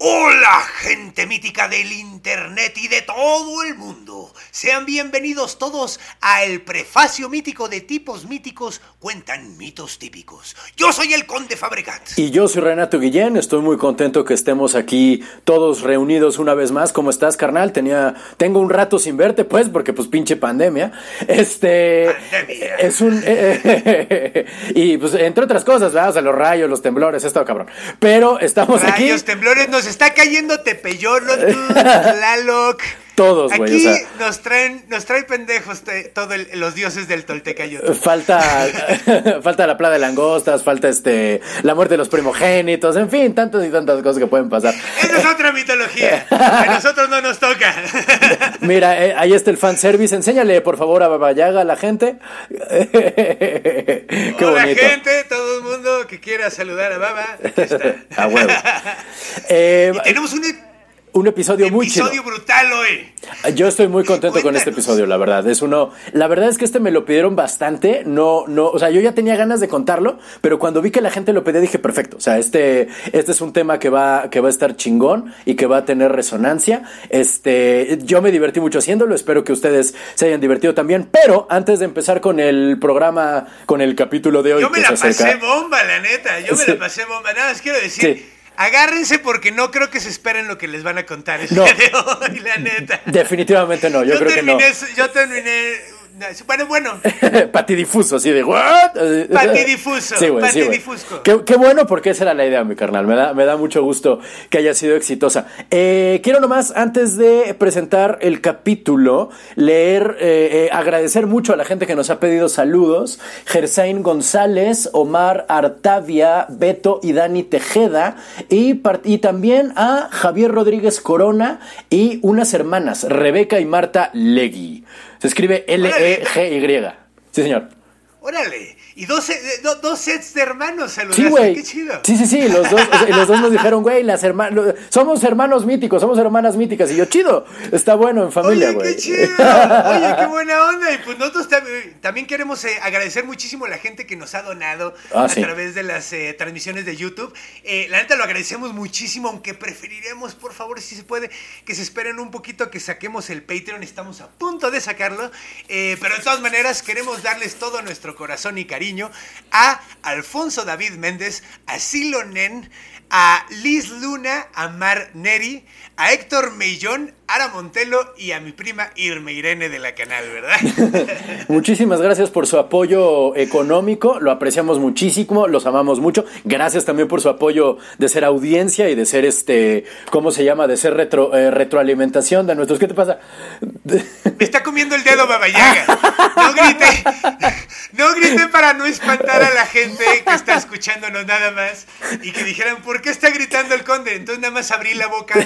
Hola, gente mítica del internet y de todo el mundo. Sean bienvenidos todos a el prefacio mítico de tipos míticos cuentan mitos típicos. Yo soy el Conde Fabregat. Y yo soy Renato Guillén, estoy muy contento que estemos aquí todos reunidos una vez más. ¿Cómo estás, carnal? Tenía, tengo un rato sin verte, pues, porque pues pinche pandemia. Este Pandemia. es un y pues entre otras cosas, ¿verdad? O sea, los rayos, los temblores, esto cabrón. Pero estamos aquí Rayos, temblores, nos está cayendo Tepeyolo, Tlaloc. todos, güey. Aquí O sea, nos traen, nos traen pendejos todos los dioses del Toltecayo. falta falta la plaga de langostas, falta este la muerte de los primogénitos, en fin, tantas y tantas cosas que pueden pasar. Esa es otra mitología. A nosotros no nos toca. Mira, eh, ahí está el fanservice. Enséñale, por favor, a Babayaga a la gente. Qué Hola, bonito. gente, todo el mundo que quiera saludar a Baba. Aquí está. A huevo. Eh, Y tenemos un un episodio muy chido. episodio brutal hoy. Yo estoy muy contento con este episodio, la verdad. Es uno. La verdad es que este me lo pidieron bastante. No, no, o sea, yo ya tenía ganas de contarlo, pero cuando vi que la gente lo pedía dije perfecto. O sea, este, este es un tema que va, que va a estar chingón y que va a tener resonancia. Este, yo me divertí mucho haciéndolo. Espero que ustedes se hayan divertido también. Pero antes de empezar con el programa, con el capítulo de hoy, Yo me que la se pasé bomba, la neta. Yo me Sí. la pasé bomba. Nada más quiero decir. Sí. Agárrense porque no creo que se esperen lo que les van a contar el No. día de hoy, la neta. Definitivamente no. Yo, Yo creo que no. yo terminé. Bueno, bueno. Patidifuso, así de ¿what? Patidifuso, Sí, güey, sí, patidifusco. Qué, qué bueno, porque esa era la idea, mi carnal. Me da, me da mucho gusto que haya sido exitosa. Eh, quiero nomás, antes de presentar el capítulo, leer, eh, eh, agradecer mucho a la gente que nos ha pedido saludos. Gersain González, Omar Artavia, Beto y Dani Tejeda. Y, y también a Javier Rodríguez Corona y unas hermanas, Rebeca y Marta Legui. Se escribe L-E-G-Y. Sí, señor. Órale. Y dos, eh, do- dos sets de hermanos Sí, saludaste. güey. Qué chido. Sí, sí, sí. Los dos, o sea, los dos nos dijeron, güey, las hermanas. Somos hermanos míticos, somos hermanas míticas. Y yo, chido. Está bueno en familia, Oye, güey. qué chido. Oye, qué buena onda. Y pues nosotros tam- también queremos eh, agradecer muchísimo a la gente que nos ha donado Ah, a sí. través de las eh, transmisiones de YouTube. Eh, la neta lo agradecemos muchísimo, aunque preferiríamos, por favor, si se puede, que se esperen un poquito a que saquemos el Patreon. Estamos a punto de sacarlo. Pero de todas maneras, queremos darles todo nuestro corazón y cariño a Alfonso David Méndez, a Silo Nen, a Liz Luna, a Mar Neri, a Héctor Mellón, Ara Montelo y a mi prima Irma Irene de la canal, ¿verdad? Muchísimas gracias por su apoyo económico, lo apreciamos muchísimo, los amamos mucho. Gracias también por su apoyo de ser audiencia y de ser este, ¿cómo se llama? De ser retro, eh, retroalimentación de nuestros. ¿Qué te pasa? Me está comiendo el dedo Babayaga. No grite, no grite para no espantar a la gente que está escuchándonos nada más y que dijeran, ¿por qué está gritando el conde? Entonces nada más abrí la boca.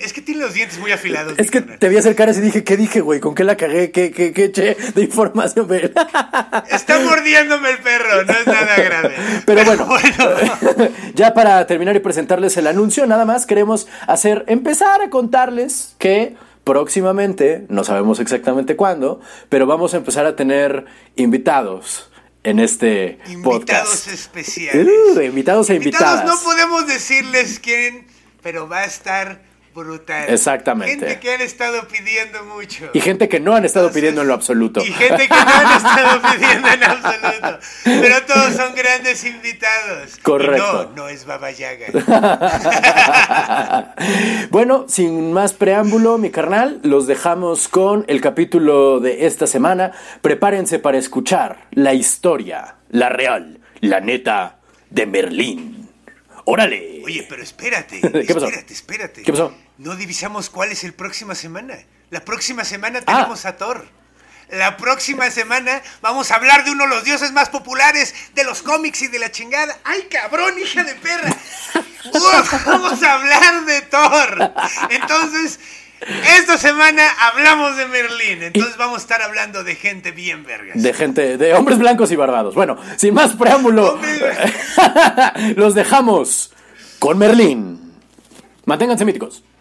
Es que tiene los dientes muy afilados. Es que te vi acercar así y dije, ¿qué dije, güey? ¿Con qué la cagué? ¿Qué, qué, qué eché de información? Está mordiéndome el perro, no es nada grave. Pero bueno, ya para terminar y presentarles el anuncio, nada más queremos hacer, empezar a contarles que próximamente, no sabemos exactamente cuándo, pero vamos a empezar a tener invitados en este Invitados podcast. especiales. Uh, invitados e invitadas. Invitados no podemos decirles quién, pero va a estar brutal. Exactamente. Gente que han estado pidiendo mucho. Y gente que no han estado Entonces, pidiendo en lo absoluto. Y gente que no han estado pidiendo en absoluto. Pero todos son grandes invitados. Correcto. Y no, no es Baba Yaga. bueno, sin más preámbulo, mi carnal, los dejamos con el capítulo de esta semana. Prepárense para escuchar la historia, la real, la neta de Merlín. ¡Órale! Oye, pero espérate. ¿Qué pasó? Espérate, espérate. ¿Qué pasó? No divisamos cuál es el próxima semana. La próxima semana Ah. tenemos a Thor. La próxima semana vamos a hablar de uno de los dioses más populares de los cómics y de la chingada. ¡Ay, cabrón, hija de perra! Uf, vamos a hablar de Thor. Entonces, esta semana hablamos de Merlín. Entonces vamos a estar hablando de gente bien vergas. De gente, de hombres blancos y barbados. Bueno, sin más preámbulo, los dejamos con Merlín. Manténganse míticos.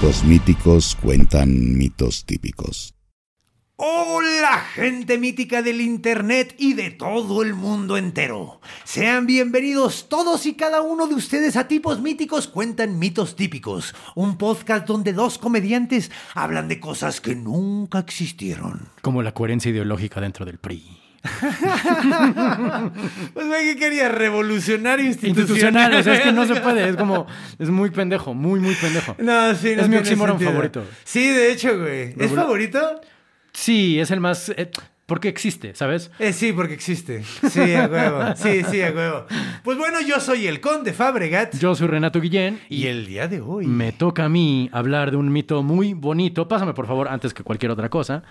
Tipos míticos cuentan mitos típicos. Hola gente mítica del internet y de todo el mundo entero. Sean bienvenidos todos y cada uno de ustedes a Tipos Míticos Cuentan Mitos Típicos, un podcast donde dos comediantes hablan de cosas que nunca existieron. Como la coherencia ideológica dentro del PRI. Pues güey, ¿qué quería? Revolucionario Institucional, o sea, es que no se puede, es como, es muy pendejo, muy, muy pendejo. No, sí, no Es mi oxímoron favorito. Sí, de hecho, güey. ¿Es favorito? Sí, es el más, eh, porque existe, ¿sabes? Eh, sí, porque existe. Sí, a huevo. Sí, sí, a huevo. Pues bueno, yo soy el Conde Fabregat. Yo soy Renato Guillén Y el día de hoy. me toca a mí hablar de un mito muy bonito. Pásame, por favor, antes que cualquier otra cosa.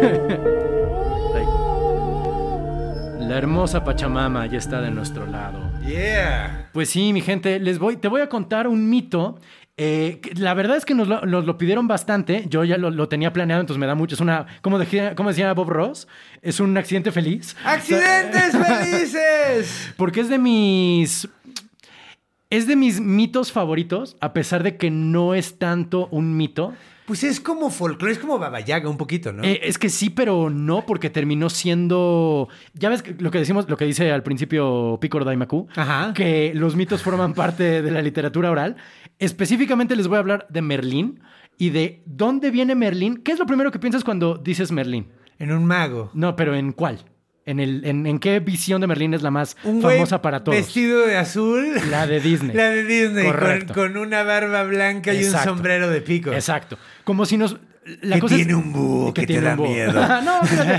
La hermosa Pachamama ya está de nuestro lado. Yeah. Pues sí, mi gente, les voy, te voy a contar un mito. eh, la verdad es que nos lo, nos lo pidieron bastante. Yo ya lo, lo tenía planeado, entonces me da mucho. Es una, como decía, como decía Bob Ross, es un accidente feliz. ¡Accidentes felices! Porque es de mis. Es de mis mitos favoritos, a pesar de que no es tanto un mito. Pues es como folclore, es como Baba Yaga un poquito, ¿no? Eh, es que sí, pero no, porque terminó siendo. Ya ves lo que decimos, lo que dice al principio Picor Daimaku, Ajá. que los mitos forman parte de la literatura oral. Específicamente les voy a hablar de Merlín y de dónde viene Merlín. ¿Qué es lo primero que piensas cuando dices Merlín? En un mago. No, pero ¿en cuál? ¿En, el, en, en qué visión de Merlín es la más Un famosa para todos? Vestido de azul. La de Disney. La de Disney, con, Correcto. con una barba blanca y un sombrero de pico. Exacto. Como si nos. La Que cosa es- tiene un búho que te tiene da miedo. no, fíjate,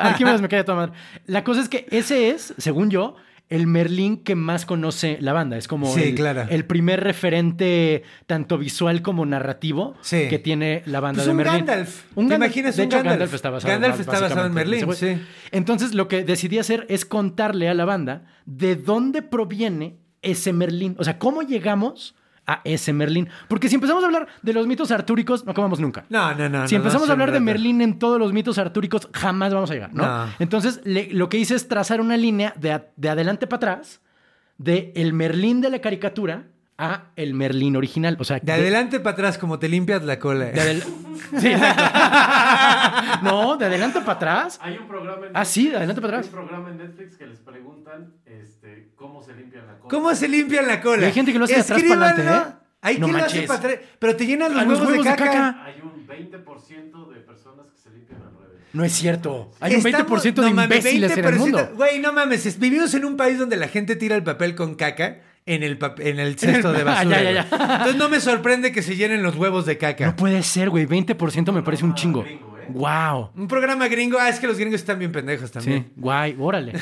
Arquímedes me cae a tomar. La cosa es que ese es, según yo, el Merlín que más conoce la banda. Es como Sí, el, claro. el primer referente, tanto visual como narrativo, Sí. que tiene la banda Pues de un Merlín. Gandalf. Un ¿Te Gandalf. imaginas de un hecho, Gandalf? Gandalf está basado, Gandalf está basado en Merlín, sí. Entonces, lo que decidí hacer es contarle a la banda de dónde proviene ese Merlín. O sea, cómo llegamos a ese Merlín. Porque si empezamos a hablar de los mitos artúricos, no acabamos nunca. No, no, no. Si no, empezamos no, a hablar de. Merlín en todos los mitos artúricos, jamás vamos a llegar, ¿no? No. Entonces, le- lo que hice es trazar una línea de, a- de adelante para atrás de el Merlín de la caricatura a el Merlín original. O sea, De adelante para atrás, como te limpias la cola. de adel- Sí, no, de adelante para atrás. Hay un programa en Ah, sí, de adelante para hay atrás. un programa en Netflix que les preguntan este, cómo se limpian la cola. ¿Cómo se limpian la cola? Y hay gente que lo hace de atrás para adelante. ¿eh? Hay No quien lo hace para atrás. Pero te llenan los, los huevos, huevos de de caca. caca. Hay un 20% de personas que se limpian al revés. No es cierto. Hay un Estamos- 20% de no mames, imbéciles en el 20%. mundo. Güey, no mames. es- Vivimos en un país donde la gente tira el papel con caca en el, pap- en el cesto de Ah, basura. ya, ya, ya. Entonces no me sorprende que se llenen los huevos de caca. No puede ser, güey. 20% me parece un chingo. gringo, ¿eh? Wow. Un programa gringo. Ah, es que los gringos están bien pendejos Sí, también. guay, órale.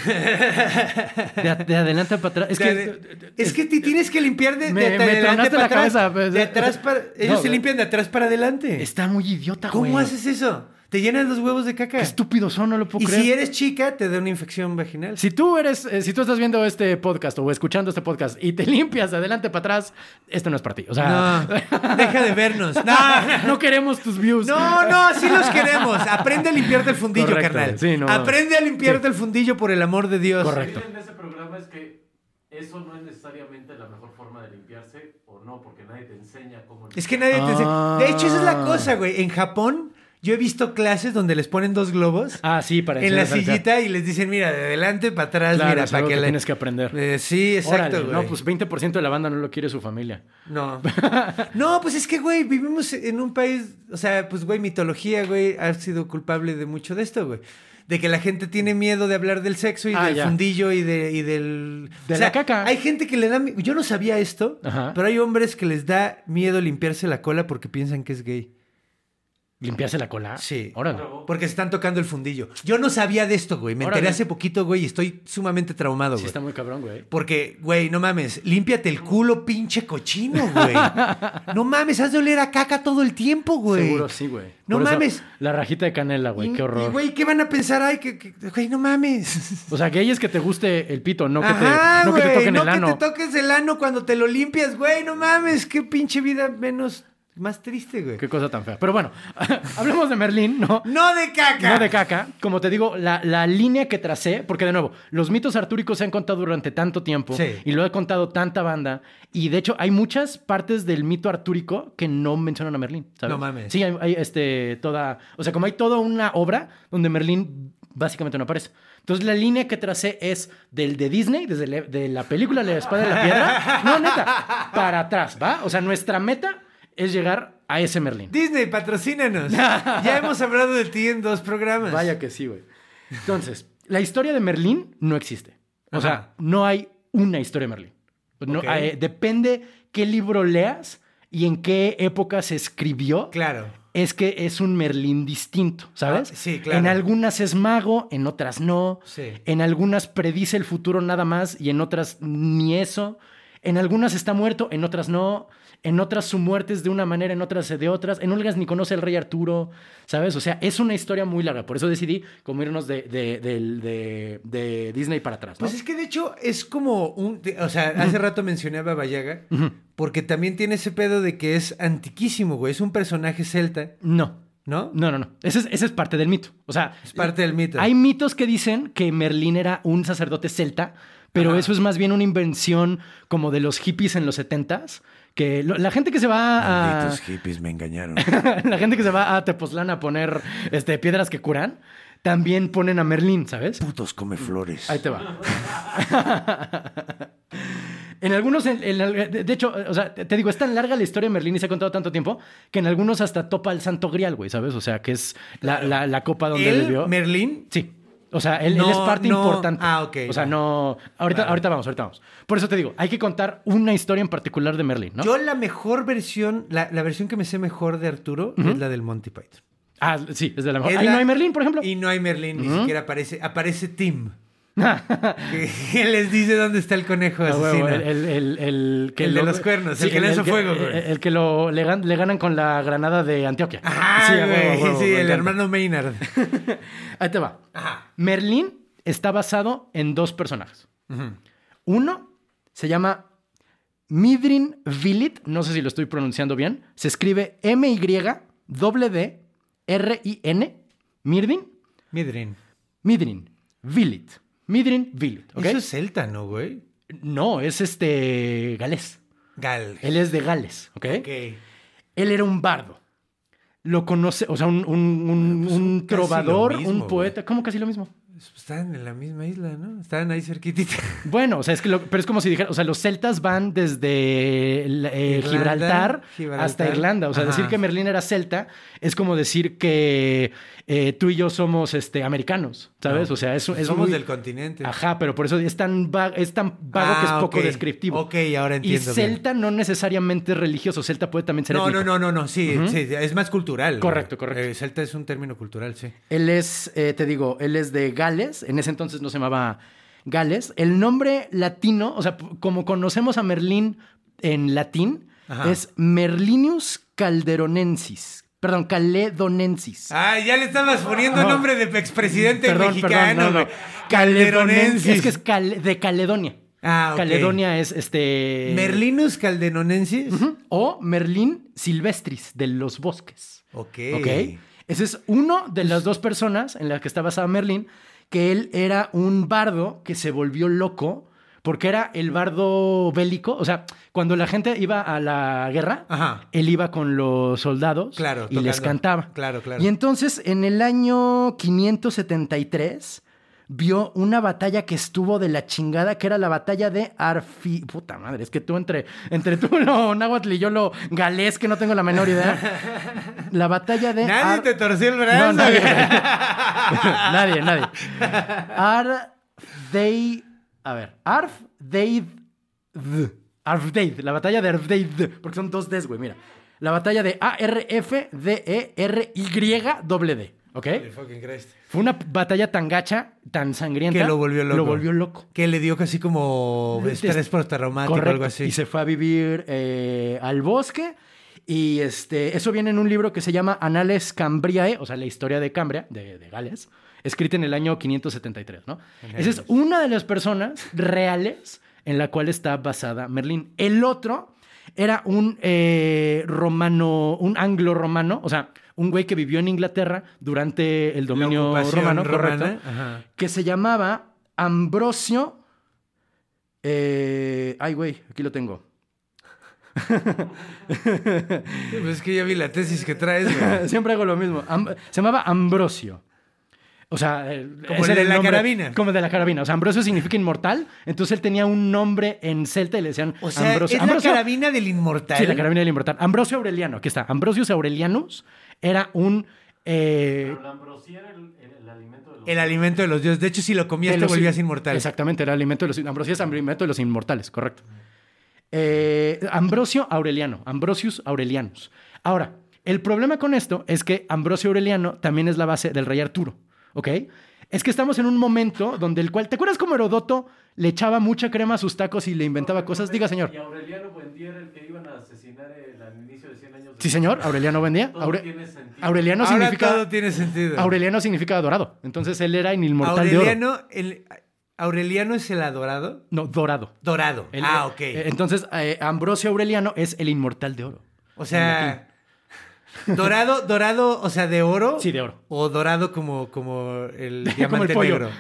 De, adelante para atrás. Es De- que, de- es que te tienes que limpiar de, Me- de me adelante para la atrás. cabeza, pues. de atrás para... Ellos No, se limpian de atrás para adelante. está muy idiota, güey. ¿Cómo haces eso? Te llenan los huevos de caca. Qué estúpido son, no lo puedo Y creer. si eres chica, te da una infección vaginal. Si tú eres, eh, si tú estás viendo este podcast o escuchando este podcast y te limpias de adelante para atrás, esto no es para ti. O sea, No, deja de vernos. No, no queremos tus views. no, no, sí los queremos. Aprende a limpiarte el fundillo, Correcto, carnal. sí, no. Aprende a limpiarte Sí. el fundillo por el amor de Dios. Correcto. Lo que dicen de ese programa es que eso no es necesariamente la mejor forma de limpiarse o no, porque nadie te enseña cómo Es que nadie te enseña. Ah. De hecho, esa es la cosa, güey. En Japón Yo he visto clases donde les ponen dos globos Ah, sí, para en la sillita y les dicen, mira, de adelante para atrás, Claro, mira, es para algo que, que la- tienes que aprender. Eh, sí, exacto, Órale, güey. no, pues 20% de la banda no lo quiere su familia. No. No, pues es que, güey, vivimos en un país, o sea, pues, güey, mitología, güey, ha sido culpable de mucho de esto, güey. De que la gente tiene miedo de hablar del sexo y Ah, del ya. fundillo y, de, y del... De o sea, la caca. Hay gente que le da... Yo no sabía esto, Ajá. pero hay hombres que les da miedo limpiarse la cola porque piensan que es gay. ¿Limpiarse la cola? Sí. Órale. Porque se están tocando el fundillo. Yo no sabía de esto, güey. Me enteré hace poquito, güey, y estoy sumamente traumado, Sí, güey. está muy cabrón, güey. Porque, güey, no mames, límpiate el culo, pinche cochino, güey. No mames, has de oler a caca todo el tiempo, güey. Seguro sí, güey. No Por mames. la rajita de canela, güey, Y- qué Y, horror. güey, ¿qué van a pensar? Ay, que, que- güey, no mames. O sea, gay es que te guste el pito, no que Ajá, te, no que te güey, toquen no el ano. que te toques el ano cuando te lo limpias, güey, no mames, qué pinche vida menos, más triste, güey. Qué cosa tan fea. Pero bueno, hablemos de Merlín, ¿no? No de caca. No de caca. Como te digo, la, la línea que tracé, porque de nuevo, los mitos artúricos se han contado durante tanto tiempo Sí. y lo ha contado tanta banda. Y de hecho, hay muchas partes del mito artúrico que no mencionan a Merlín, ¿sabes? No mames. Sí, hay, hay, este, toda. O sea, como hay toda una obra donde Merlín básicamente no aparece. Entonces, la línea que tracé es del de Disney, desde la, de la película La Espada de la Piedra. No, neta, para atrás, ¿va? O sea, nuestra meta es llegar a ese Merlín. Disney, patrocínanos. ya hemos hablado de ti en dos programas. Vaya que sí, güey. Entonces, la historia de Merlín no existe. O Ajá. sea, no hay una historia de Merlín. No, eh, depende qué libro leas y en qué época se escribió. Claro. Es que es un Merlín distinto, ¿sabes? Ah, sí, claro. En algunas es mago, en otras no. Sí. En algunas predice el futuro nada más y en otras ni eso. En algunas está muerto, en otras no. En otras su muerte es de una manera, en otras de otras. En unas ni conoce al rey Arturo, ¿sabes? O sea, es una historia muy larga. Por eso decidí como irnos de, de, del- de- de Disney para atrás. ¿no? Pues es que de hecho es como un. O sea, hace rato mencionaba a Bayaga, porque también tiene ese pedo de que es antiquísimo, güey. Es un personaje celta, No. ¿no? No, no, no. Ese es, ese es parte del mito. O sea, Es parte del mito. Hay mitos que dicen que Merlín era un sacerdote celta, pero Ajá. eso es más bien una invención como de los hippies en los setentas. Que lo- la gente que se va a. hippies me engañaron. la gente que se va a Tepoztlán a poner este, piedras que curan, también ponen a Merlín, ¿sabes? Putos come flores. Ahí te va. en algunos, en- en- de hecho, o sea, te digo, es tan larga la historia de Merlín y se ha contado tanto tiempo que en algunos hasta topa el Santo Grial, güey, ¿sabes? O sea, que es la, la- la copa donde ¿Él, bebió. Merlín? Sí. O sea, él, es parte no. importante. Ah, ok, O sea, no. Ahorita, ahorita vamos, ahorita vamos. Por eso te digo, hay que contar una historia en particular de Merlín, ¿no? Yo la mejor versión, la, la versión que me sé mejor de Arturo es la del Monty Python. Ah, sí, es de la mejor. Es Ahí la- no hay Merlín, por ejemplo. Y no hay Merlín, ni siquiera aparece, aparece Tim. Que, les dice dónde está el conejo asesino. el, el, el, el que El de lo- los cuernos, el que lanza fuego, güey. El, el que lo, le, gan- le ganan con la granada de Antioquia. Ajá, Sí, huevo, huevo, sí, el hermano Maynard. Ahí te va. Merlín está basado en dos personajes. Uno se llama Midrin Vilit, no sé si lo estoy pronunciando bien. Se escribe M-Y-W-R-I-N. Mirdin. Midrin. Midrin Vilit. Midrin Vilit. ¿ok? Eso es celta, ¿no, güey? No, es este galés. Gal. Él es de Gales, ¿ok? Ok. Él era un bardo. Lo conoce, o sea, un, un- un- Pues, un trovador, mismo, un poeta. ¿Cómo casi lo mismo? Estaban en la misma isla, ¿no? Estaban ahí cerquitita. Bueno, o sea, es que lo- pero es como si dijera, o sea, los celtas van desde el- eh, Irlanda, Gibraltar, Gibraltar. hasta Irlanda. O sea, Ajá. decir que Merlín era celta es como decir que eh, tú y yo somos este, americanos, ¿sabes? No, o sea, es, es Somos muy- del continente. Ajá, pero por eso es tan, va- es tan vago que es Ah, poco descriptivo. Ok, ahora Y entiendo bien. celta no necesariamente es religioso, celta puede también ser No, étnico. no, no, no, no, sí, sí, es más cultural. Correcto, correcto. Eh, celta es un término cultural, sí. Él es, eh, te digo, él es de Gales. En ese entonces no se llamaba Gales. El nombre latino, o sea, como conocemos a Merlín en latín, Ajá. es Merlinius calderonensis. Perdón, caledonensis. Ah, ya le estabas poniendo No. nombre de expresidente Perdón, mexicano, perdón, no, no. güey. Calderonensis. Es que es cal- de Caledonia. Ah. Caledonia es este. Merlinus calderonensis. Ujú. O Merlín silvestris, de los bosques. Ok. ¿Ok? Ese es uno de las dos personas en las que está basado Merlín, que él era un bardo que se volvió loco porque era el bardo bélico. O sea, cuando la gente iba a la guerra, Ajá. él iba con los soldados Claro, y les cantaba. Claro, claro. Y entonces, en el año 573, vio una batalla que estuvo de la chingada, que era la batalla de Arfi... Puta madre, es que tú entre, entre tú lo náhuatl y yo lo galés, que no tengo la menor idea. La batalla de... Nadie Ar- te torció el brazo. No, nadie. nadie, nadie. Ardeid. A ver. Arfdeid. Arfdeid. La batalla de Arfdeid. Porque son dos Ds, güey. Mira. La batalla de A-R-F-D-E-R-Y-D. ¿Ok? Fucking Christ. Fue una batalla tan gacha, tan sangrienta. Que lo volvió loco. Lo volvió loco. Que le dio casi como estrés postraumático o algo así. Y se fue a vivir eh, al bosque. Y este, eso viene en un libro que se llama Anales Cambriae, o sea, la historia de Cambria, de, de Gales, escrita en el año 573, ¿no? Esa es una de las personas reales en la cual está basada Merlín. El otro era un eh, romano, un anglo-romano, o sea, un güey que vivió en Inglaterra durante el dominio romano, correcto, que se llamaba Ambrosio. eh, ay, güey, aquí lo tengo. Pues es que ya vi la tesis que traes, güey. Siempre hago lo mismo. Am- se llamaba Ambrosio. O sea, eh, Como de la carabina. Como de la carabina. O sea, Ambrosio significa inmortal. Entonces él tenía un nombre en celta y le decían O sea, Ambrosio. es Ambrosio- la carabina del inmortal. Sí, la carabina del inmortal. Ambrosio Aureliano, aquí está. Ambrosius Aurelianus era un. eh, Pero la ambrosía era el, el- el alimento de los... El alimento de los dioses. De hecho, si lo comías de te los- volvías inmortal. Exactamente, era alimento de los Ambrosio es alimento de los inmortales, correcto. Eh, Ambrosio Aureliano, Ambrosius Aurelianus. Ahora, el problema con esto es que Ambrosio Aureliano también es la base del rey Arturo, ¿ok? Es que estamos en un momento donde el cual, ¿te acuerdas cómo Herodoto le echaba mucha crema a sus tacos y le inventaba cosas? Diga, señor. Y Aureliano Buendía era el que iban a asesinar el, al inicio de 100 años. de- Sí, señor, Aureliano Buendía. Todo Aure- tiene sentido. Aureliano Ahora significa todo tiene sentido. Aureliano significa dorado. Entonces él era inmortal de oro. Aureliano, el, Aureliano es el adorado. No, dorado. Dorado. El- ah, ok. eh, Entonces, eh, Ambrosio Aureliano es el inmortal de oro. o sea, dorado, dorado, o sea, de oro. Sí, de oro. O dorado como, como el Como diamante el negro.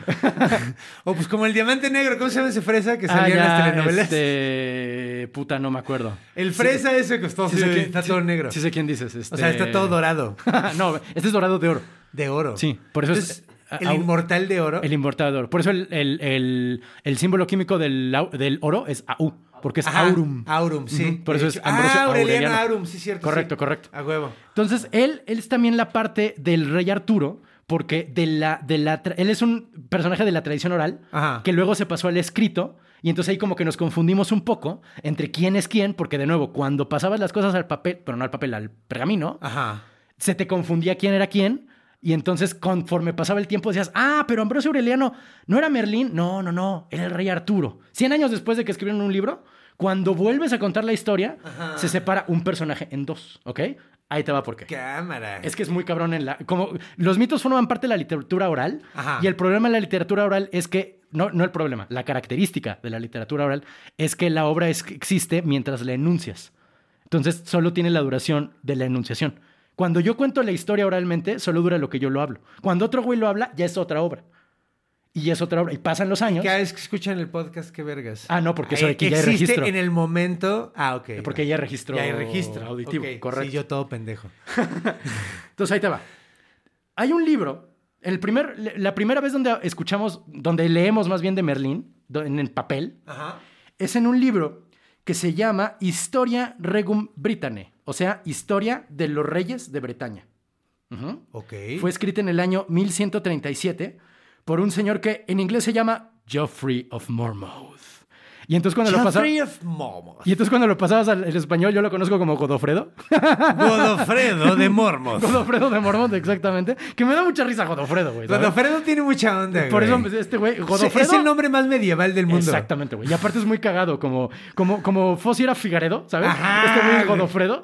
o pues como el diamante negro. ¿Cómo se llama ese fresa que Ah, salía en las telenovelas? Este... Puta, no me acuerdo. El fresa ese que está, Sí quién- está sí- todo negro. Sí sé quién dices. este- O sea, está todo dorado. no, este es dorado de oro. De oro. Sí, por eso es- el au- inmortal de oro. El inmortal de oro. Por eso el, el- el- el símbolo químico del, del oro es AU, porque es Ajá, aurum. Aurum, sí. Por eso es. Ambrosio ah, Aureliano Aureliano. Aurum, sí, cierto. Correcto, sí. correcto. A huevo. Entonces, él, él es también la parte del rey Arturo, porque de la, de la él es un personaje de la tradición oral, Ajá. que luego se pasó al escrito, y entonces ahí como que nos confundimos un poco entre quién es quién, porque de nuevo, cuando pasabas las cosas al papel, pero no al papel, al pergamino, Ajá. se te confundía quién era quién. Y entonces, conforme pasaba el tiempo, decías, ah, pero Ambrosio Aureliano no era Merlín. No, no, no, era el rey Arturo. Cien años después de que escribieron un libro, cuando vuelves a contar la historia, se separa un personaje en dos, ¿ok? Ahí te va por qué. Cámara. Es que es muy cabrón en la... Como los mitos forman parte de la literatura oral Ajá. y el problema de la literatura oral es que... No, no el problema, la característica de la literatura oral es que la obra es- existe mientras la enuncias. Entonces solo tiene la duración de la enunciación. Cuando yo cuento la historia oralmente, solo dura lo que yo lo hablo. Cuando otro güey lo habla, ya es otra obra. Y es otra obra. Y pasan los años. Cada vez que escuchan el podcast, qué vergas. Ah, no, porque eso de que ya hay existe registro. en el momento. Ah, ok. Porque ya hay registro Ya hay registro. auditivo. Ok, Correcto. Sí, yo todo pendejo. Entonces ahí te va. Hay un libro, el primer, la primera vez donde escuchamos, donde leemos más bien de Merlín, en el papel, Ajá. es en un libro que se llama Historia Regum Britanniae, o sea, Historia de los Reyes de Bretaña. Ujú. Ok. Fue escrita en el año 1137 por un señor que en inglés se llama Geoffrey of Monmouth. Y entonces cuando lo. Geoffrey of Monmouth. Y entonces cuando lo pasabas al al español, yo lo conozco como Godofredo. Godofredo de Mormos. Godofredo de Mormont, exactamente. Que me da mucha risa Godofredo, güey. ¿sabes? Godofredo tiene mucha onda, Por eso güey. este güey, Sí, Godofredo. Es el nombre más medieval del mundo. Exactamente, güey. Y aparte es muy cagado, como, como, como Fossi era Figaredo, ¿sabes? Ajá, este güey es güey. Godofredo.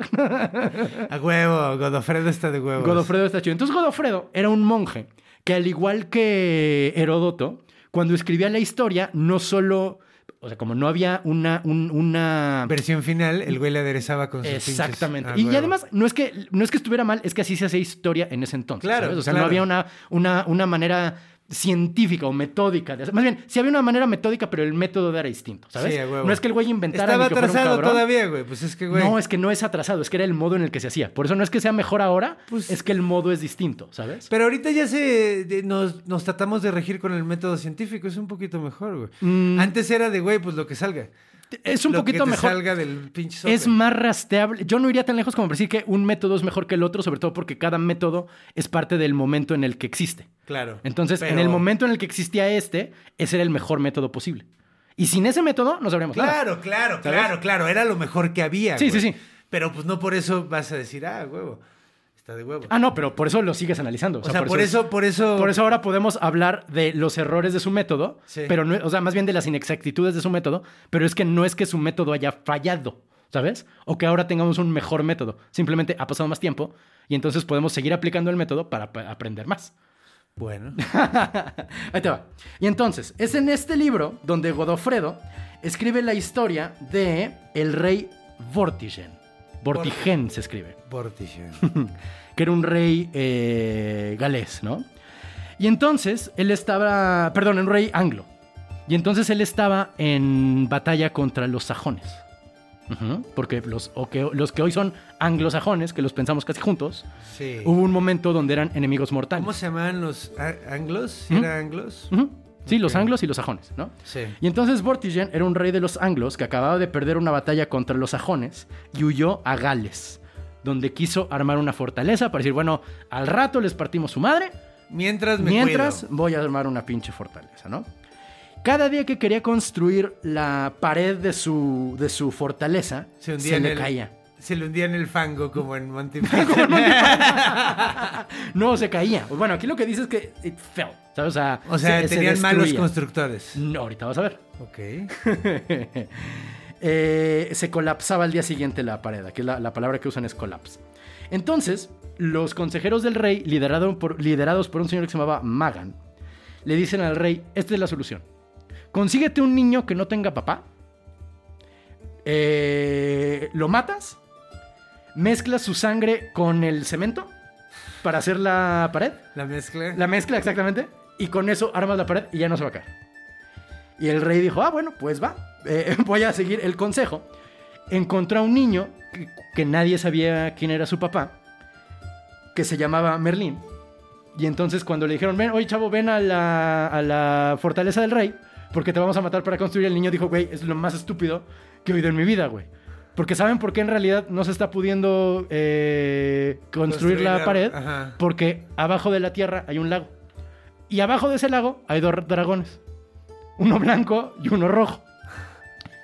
A huevo, Godofredo está de huevo. Godofredo está chido. Entonces Godofredo era un monje que al igual que Heródoto, cuando escribía la historia, no solo... O sea, como no había una... un- una... Versión final, el güey le aderezaba con sus pinches- Exactamente. Ah, y, además, no es, que, no es que estuviera mal, es que así se hacía historia en ese entonces. Claro, ¿sabes? O sea, claro. no había una, una, una manera científica o metódica de hacer. Más bien, sí había una manera metódica, pero el método era distinto, ¿sabes? Sí, huevo. no es que el güey inventara Estaba ni que fuera un atrasado todavía, güey. Pues es que, güey. No, es que no es atrasado, es que era el modo en el que se hacía. Por eso no es que sea mejor ahora, Pues- es que el modo es distinto, ¿sabes? Pero ahorita ya se nos tratamos de regir con el método científico, es un poquito mejor, güey. Mm. Antes era de, güey, pues lo que salga. Es un Lo poquito que te mejor. salga del pinche software. Es más rastreable. Yo no iría tan lejos como decir que un método es mejor que el otro, sobre todo porque cada método es parte del momento en el que existe. Claro. Entonces, en el momento en el que existía este, ese era el mejor método posible. Y sin ese método, no sabríamos nada. Claro, claro, ¿Sabes? claro, claro. Era lo mejor que había. Sí, güey. sí, sí. Pero pues no por eso vas a decir, ah, huevo. Está de huevo. Ah, no, pero por eso lo sigues analizando. o sea, por eso, por eso. Por eso ahora podemos hablar de los errores de su método, Sí. pero no, o sea, más bien de las inexactitudes de su método, pero es que no es que su método haya fallado, ¿sabes? O que ahora tengamos un mejor método. Simplemente ha pasado más tiempo y entonces podemos seguir aplicando el método para pa- aprender más. Bueno. Ahí te va. Y entonces, es en este libro donde Godofredo escribe la historia de el rey Vortigen. Vortigen se escribe. Vortigen. que era un rey eh, galés, ¿no? Y entonces él estaba, perdón, un rey anglo. Y entonces él estaba en batalla contra los sajones. Porque los, o que, los que hoy son anglosajones, que los pensamos casi juntos, Sí. hubo un momento donde eran enemigos mortales. ¿Cómo se llamaban los anglos? ¿Sí ¿Mm? ¿Eran anglos? Sí, los anglos y los sajones, ¿no? Sí. Y entonces Vortigen era un rey de los anglos que acababa de perder una batalla contra los sajones y huyó a Gales, donde quiso armar una fortaleza para decir, bueno, al rato les partimos su madre, Mientras me mientras cuido. voy a armar una pinche fortaleza, ¿no? Cada día que quería construir la pared de su, de su fortaleza, Se le el- caía. Se le hundía en el fango como en Monty Python. no, se caía. Bueno, aquí lo que dice es que it fell, ¿sabes? O sea, o sea, se- se tenían malos constructores. No, ahorita vas a ver. Ok. Eh, se colapsaba al día siguiente la pared. Aquí la, la palabra que usan es collapse. Entonces, los consejeros del rey, liderado por- liderados por un señor que se llamaba Magan, le dicen al rey, esta es la solución. Consíguete un niño que no tenga papá, eh, lo matas, mezclas su sangre con el cemento para hacer la pared, La mezcla. la mezcla exactamente, y con eso armas la pared y ya no se va a caer. Y el rey dijo, ah, bueno, pues va, eh, voy a seguir el consejo. Encontró a un niño que, que nadie sabía quién era su papá, que se llamaba Merlín. Y entonces cuando le dijeron, ven, oye chavo, ven a la, a la fortaleza del rey, porque te vamos a matar para construir, el niño dijo, güey, es lo más estúpido que he oído en mi vida, güey. Porque ¿saben por qué en realidad no se está pudiendo eh, construir, Construir la la- pared? ajá. Porque abajo de la tierra hay un lago. Y abajo de ese lago hay dos dragones. Uno blanco y uno rojo.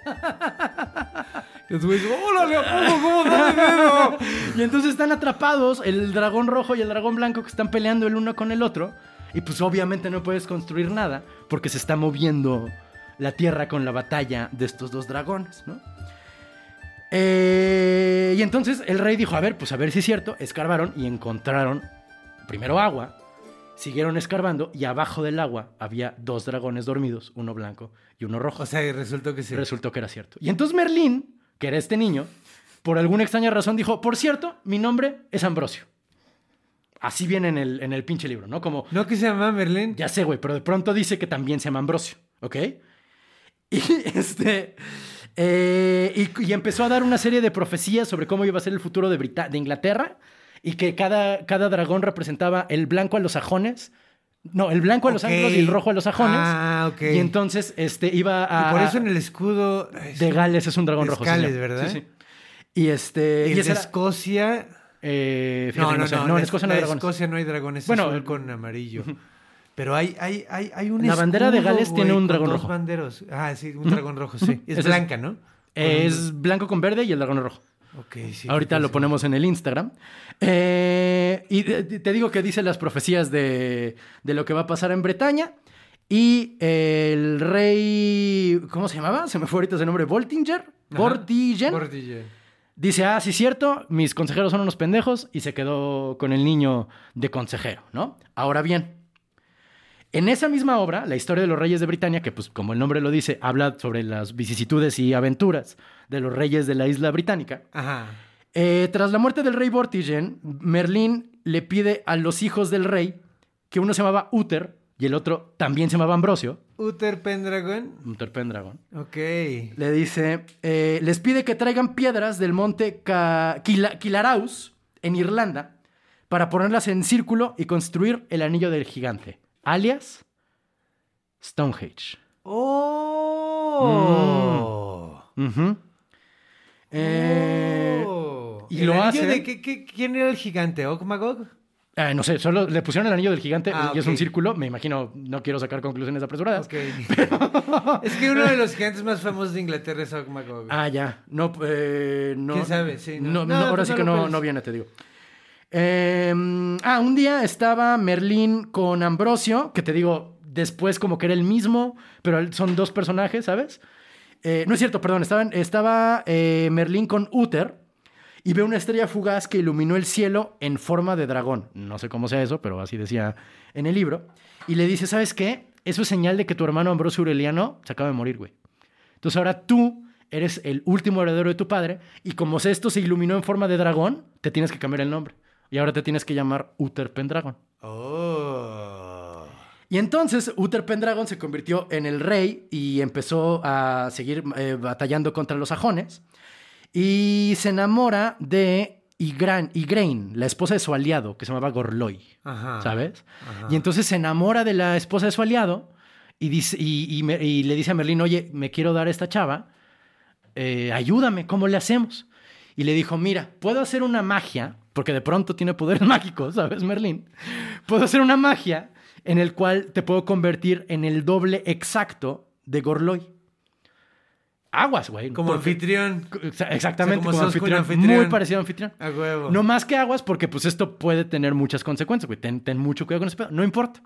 Los güeyes, ¡Órale. ¿Cómo? Y entonces están atrapados el dragón rojo y el dragón blanco que están peleando el uno con el otro. Y pues obviamente no puedes construir nada porque se está moviendo la tierra con la batalla de estos dos dragones, ¿no? Eh, y entonces el rey dijo, a ver, pues a ver si es cierto. Escarbaron y encontraron primero agua. Siguieron escarbando y abajo del agua había dos dragones dormidos, uno blanco y uno rojo. O sea, y resultó que sí. Resultó que era cierto. Y entonces Merlín, que era este niño, por alguna extraña razón dijo, por cierto, mi nombre es Ambrosio. Así viene en el, en el pinche libro, ¿no? Como, ¿No que se llama Merlín? ya sé, güey, pero de pronto dice que también se llama Ambrosio, ¿ok? Y este... eh, y, y empezó a dar una serie de profecías sobre cómo iba a ser el futuro de, Brita- de Inglaterra y que cada, cada dragón representaba el blanco a los sajones. No, el blanco a los Ok. anglos y el rojo a los sajones. Ah, ok. Y entonces este, iba a... Y por eso en el escudo... es De Gales es un dragón rojo. Gales, señor. ¿verdad? Sí, sí. Y este. Y y el ese de era- Escocia... eh, fíjate, No, no, no. No, en Escocia no hay dragones. Escocia no hay dragones. Bueno, eh, con amarillo. Pero hay, hay, hay, hay un La bandera de Gales tiene un dragón dos rojo. banderos. Ah, sí, un dragón rojo, sí. Es blanca, ¿no? Es blanco con verde y el dragón rojo. Ok, sí. Ahorita lo ponemos en el Instagram. Eh, y te digo que dice las profecías de, de lo que va a pasar en Bretaña. Y el rey. ¿Cómo se llamaba? Se me fue ahorita ese nombre. Voltinger. Vortigen. Dice, ah, sí, cierto, mis consejeros son unos pendejos y se quedó con el niño de consejero, ¿no? Ahora bien, en esa misma obra, La historia de los reyes de Britania, que pues como el nombre lo dice, habla sobre las vicisitudes y aventuras de los reyes de la isla británica, Ajá. eh, tras la muerte del rey Vortigen, Merlín le pide a los hijos del rey, que uno se llamaba Uther y el otro también se llamaba Ambrosio, Uther Pendragon. Uther Pendragon, Ok. le dice, eh, les pide que traigan piedras del monte Quilaraus en Irlanda para ponerlas en círculo y construir el anillo del gigante, alias Stonehenge. Oh. Ujú. Eh, Oh. y ¿El lo hace- de qué- qué- ¿Quién era el gigante? ¿Ogmagog? eh, no sé, solo le pusieron el anillo del gigante Ah, y es un círculo. Me imagino, no quiero sacar conclusiones apresuradas. Es que uno de los gigantes más famosos de Inglaterra es Ogmagog. Ah, ya. No, eh, no. ¿Quién sabe? Sí, no. no, No, no, ahora pues sí que no, no viene, te digo. Eh, ah, un día estaba Merlín con Ambrosio, que te digo, después como que era el mismo, pero son dos personajes, ¿sabes? Eh, no es cierto, perdón, estaban, estaba eh, Merlín con Uther y ve una estrella fugaz que iluminó el cielo en forma de dragón. No sé cómo sea eso, pero así decía en el libro. Y le dice, ¿sabes qué? Eso es señal de que tu hermano Ambrosio Aureliano se acaba de morir, güey. Entonces ahora tú eres el último heredero de tu padre y como esto se iluminó en forma de dragón, te tienes que cambiar el nombre. Y ahora te tienes que llamar Uther Pendragon. Oh. Y entonces Uther Pendragon se convirtió en el rey y empezó a seguir eh, batallando contra los sajones. Y se enamora de Igran- Igraine, la esposa de su aliado, que se llamaba Gorloy. Ajá. ¿Sabes? Y entonces se enamora de la esposa de su aliado y, dice, y, y me- y le dice a Merlín, oye, me quiero dar a esta chava, eh, ayúdame, ¿cómo le hacemos? Y le dijo, mira, puedo hacer una magia, porque de pronto tiene poderes mágicos, ¿sabes, Merlín? Puedo hacer una magia en el cual te puedo convertir en el doble exacto de Gorloy. Aguas, güey. Como porque- anfitrión. Exa- Exactamente, O sea, como, anfitrión, anfitrión. Muy parecido a anfitrión. A huevo. No más que aguas, porque pues esto puede tener muchas consecuencias, güey. Ten, ten mucho cuidado con ese pedo. No importa.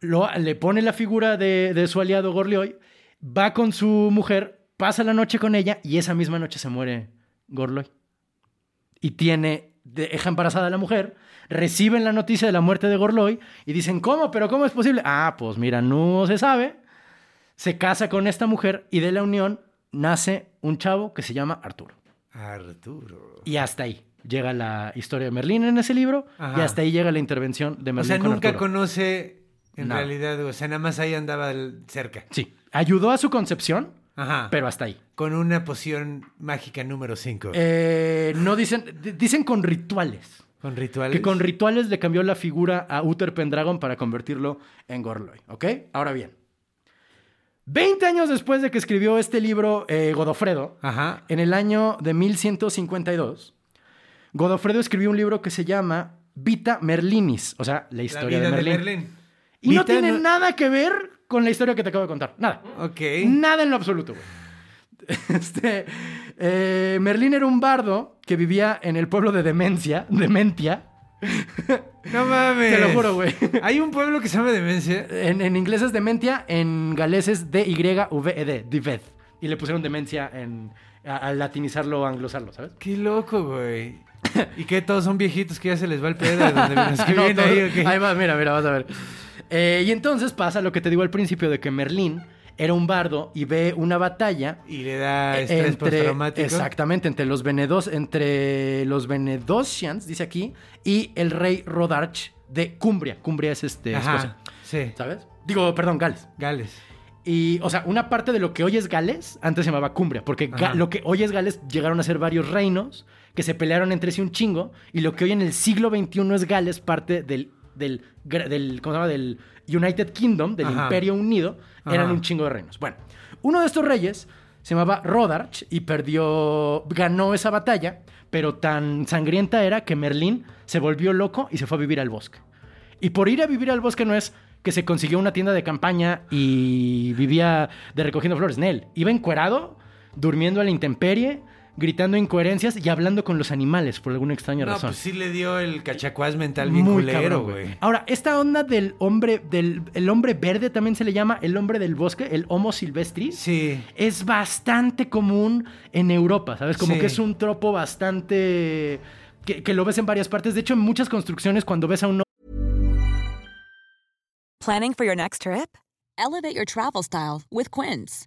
Lo, le pone la figura de, de su aliado Gorloy, va con su mujer, pasa la noche con ella y esa misma noche se muere Gorloy. Y tiene, deja embarazada a la mujer, reciben la noticia de la muerte de Gorloy y dicen, ¿cómo? ¿Pero cómo es posible? Ah, pues mira, no se sabe. Se casa con esta mujer y de la unión nace un chavo que se llama Arturo. Arturo. Y hasta ahí llega la historia de Merlín en ese libro Ajá. y hasta ahí llega la intervención de O Merlín sea, con nunca Arturo. conoce en realidad, o sea, nada más ahí andaba cerca. Sí, ayudó a su concepción, Ajá. pero hasta ahí. Con una poción mágica número 5. Eh, no dicen, dicen con rituales. con rituales. Que con rituales le cambió la figura a Uther Pendragon para convertirlo en Gorloy, ¿ok? Ahora bien, 20 años después de que escribió este libro eh, Godofredo, Ajá. en el año de 1152, Godofredo escribió un libro que se llama Vita Merlinis, o sea, la La historia vida de de Merlín. Merlín. Y no tiene no- nada que ver con la historia que te acabo de contar. Nada. Ok. Nada en lo absoluto, güey. Este, eh, Merlín era un bardo que vivía en el pueblo de Demencia, Dementia. No mames. Te lo juro, güey. Hay un pueblo que se llama Demencia. En, en inglés es Dementia, en galés es D-Y-V-E-D, Dived. Y le pusieron Demencia en, a, a latinizarlo o anglosarlo, ¿sabes? Qué loco, güey. ¿Y qué? Todos son viejitos que ya se les va el pedo de donde. Que No, ahí, ¿o qué? ahí va, mira, mira, vas a ver. Eh, y entonces pasa lo que te digo al principio de que Merlín era un bardo y ve una batalla Y le da estrés entre, postraumático. exactamente, entre los Venedos, entre los Venedosians, dice aquí, y el rey Rodarch de Cumbria. Cumbria es este, Ajá. Escocia, Sí. ¿sabes? Digo, perdón, Gales. Gales. Y, o sea, una parte de lo que hoy es Gales, antes se llamaba Cumbria, porque Ga- lo que hoy es Gales llegaron a ser varios reinos que se pelearon entre sí un chingo, y lo que hoy en el siglo XXI es Gales, parte del, del, del ¿cómo se llama? Del United Kingdom, del Ajá. Imperio Unido, eran Ajá. un chingo de reinos. Bueno, uno de estos reyes se llamaba Rodarch y perdió, ganó esa batalla, pero tan sangrienta era que Merlín se volvió loco y se fue a vivir al bosque. Y por ir a vivir al bosque no es que se consiguió una tienda de campaña y vivía de recogiendo flores. Nel, iba encuerado, durmiendo a la intemperie, gritando incoherencias y hablando con los animales por alguna extraña No, razón. pues sí le dio el cachacuás mental bien Muy culero, cabrón, güey. Ahora, esta onda del hombre, del el hombre verde también se le llama el hombre del bosque, el Homo silvestris. Sí. Es bastante común en Europa, ¿sabes? Como Sí. que es un tropo bastante... Que, que lo ves en varias partes. De hecho, en muchas construcciones, cuando ves a un Planning for your next trip? Elevate your travel style with Quince.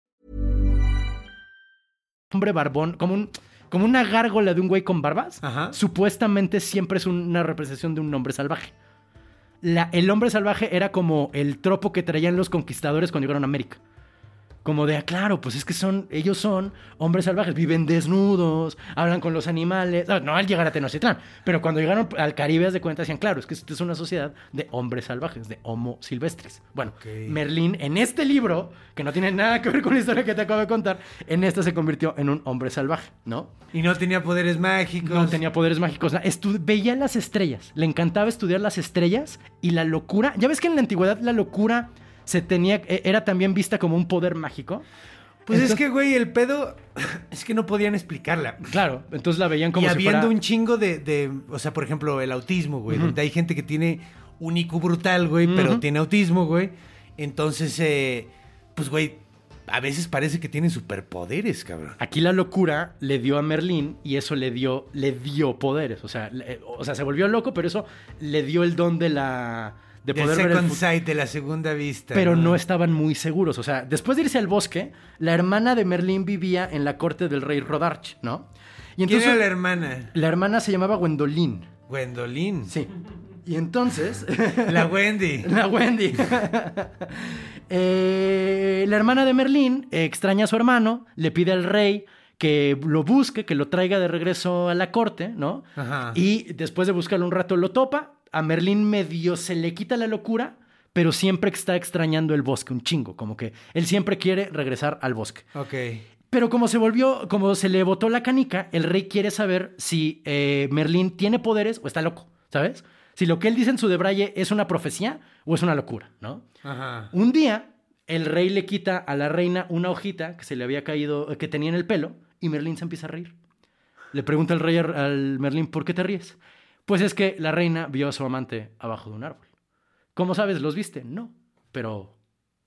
Hombre barbón, como, un, como una gárgola de un güey con barbas, Ajá. supuestamente siempre es una representación de un hombre salvaje. La- el hombre salvaje era como el tropo que traían los conquistadores cuando llegaron a América. Como de, ah, claro, pues es que son, ellos son hombres salvajes, viven desnudos, hablan con los animales. No, no al llegar a Tenochtitlán, pero cuando llegaron al Caribe, de cuenta, decían, claro, es que esto es una sociedad de hombres salvajes, de homo silvestris. Bueno, Ok. Merlín, en este libro, que no tiene nada que ver con la historia que te acabo de contar, en este se convirtió en un hombre salvaje, ¿no? Y no tenía poderes mágicos. No tenía poderes mágicos. veía las estrellas. Le encantaba estudiar las estrellas y la locura. Ya ves que en la antigüedad la locura se tenía, e- era también vista como un poder mágico. Pues es que, güey, el pedo es que no podían explicarla. Claro, entonces la veían como y si habiendo fuera- un chingo de, de- o sea, por ejemplo, el autismo, güey, donde hay gente que tiene un IQ brutal, güey, pero tiene autismo, güey. Entonces, eh, pues, güey, a veces parece que tienen superpoderes, cabrón. Aquí la locura le dio a Merlín y eso le dio, le dio poderes. O sea, le- o sea, se volvió loco, pero eso le dio el don de la. De poder ver el sight, de la segunda vista. Pero no estaban muy seguros. O sea, después de irse al bosque, la hermana de Merlín vivía en la corte del rey Rodarch, ¿no? Y ¿Quién entonces era la hermana? la hermana se llamaba Gwendolyn. Gwendolyn. Sí. Y entonces. La Wendy. La Wendy. Eh, la hermana de Merlín eh, extraña a su hermano, le pide al rey que lo busque, que lo traiga de regreso a la corte, ¿no? Ajá. Y después de buscarlo un rato lo topa. A Merlín medio se le quita la locura, pero siempre está extrañando el bosque, un chingo. Como que él siempre quiere regresar al bosque. Ok. Pero como se volvió, como se le botó la canica, el rey quiere saber si eh, Merlín tiene poderes o está loco, ¿sabes? Si lo que él dice en su debraye es una profecía o es una locura, ¿no? Ajá. Un día, el rey le quita a la reina una hojita que se le había caído, que tenía en el pelo, y Merlín se empieza a reír. Le pregunta el rey al- al Merlín, ¿por qué te ríes? Pues es que la reina vio a su amante abajo de un árbol. ¿Cómo sabes? ¿Los viste? No, pero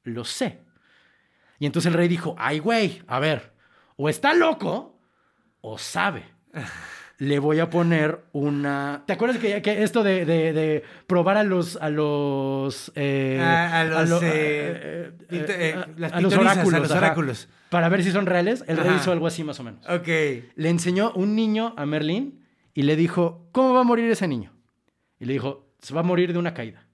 lo sé. Y entonces el rey dijo, ay, güey, a ver, o está loco o sabe. Le voy a poner una... ¿Te acuerdas que, que esto de, de- de probar a los... A los, eh, A- a los, oráculos. Para ver si son reales, el rey Ajá. hizo algo así más o menos. Ok. Le enseñó un niño a Merlín y le dijo, ¿cómo va a morir ese niño? Y le dijo, se va a morir de una caída.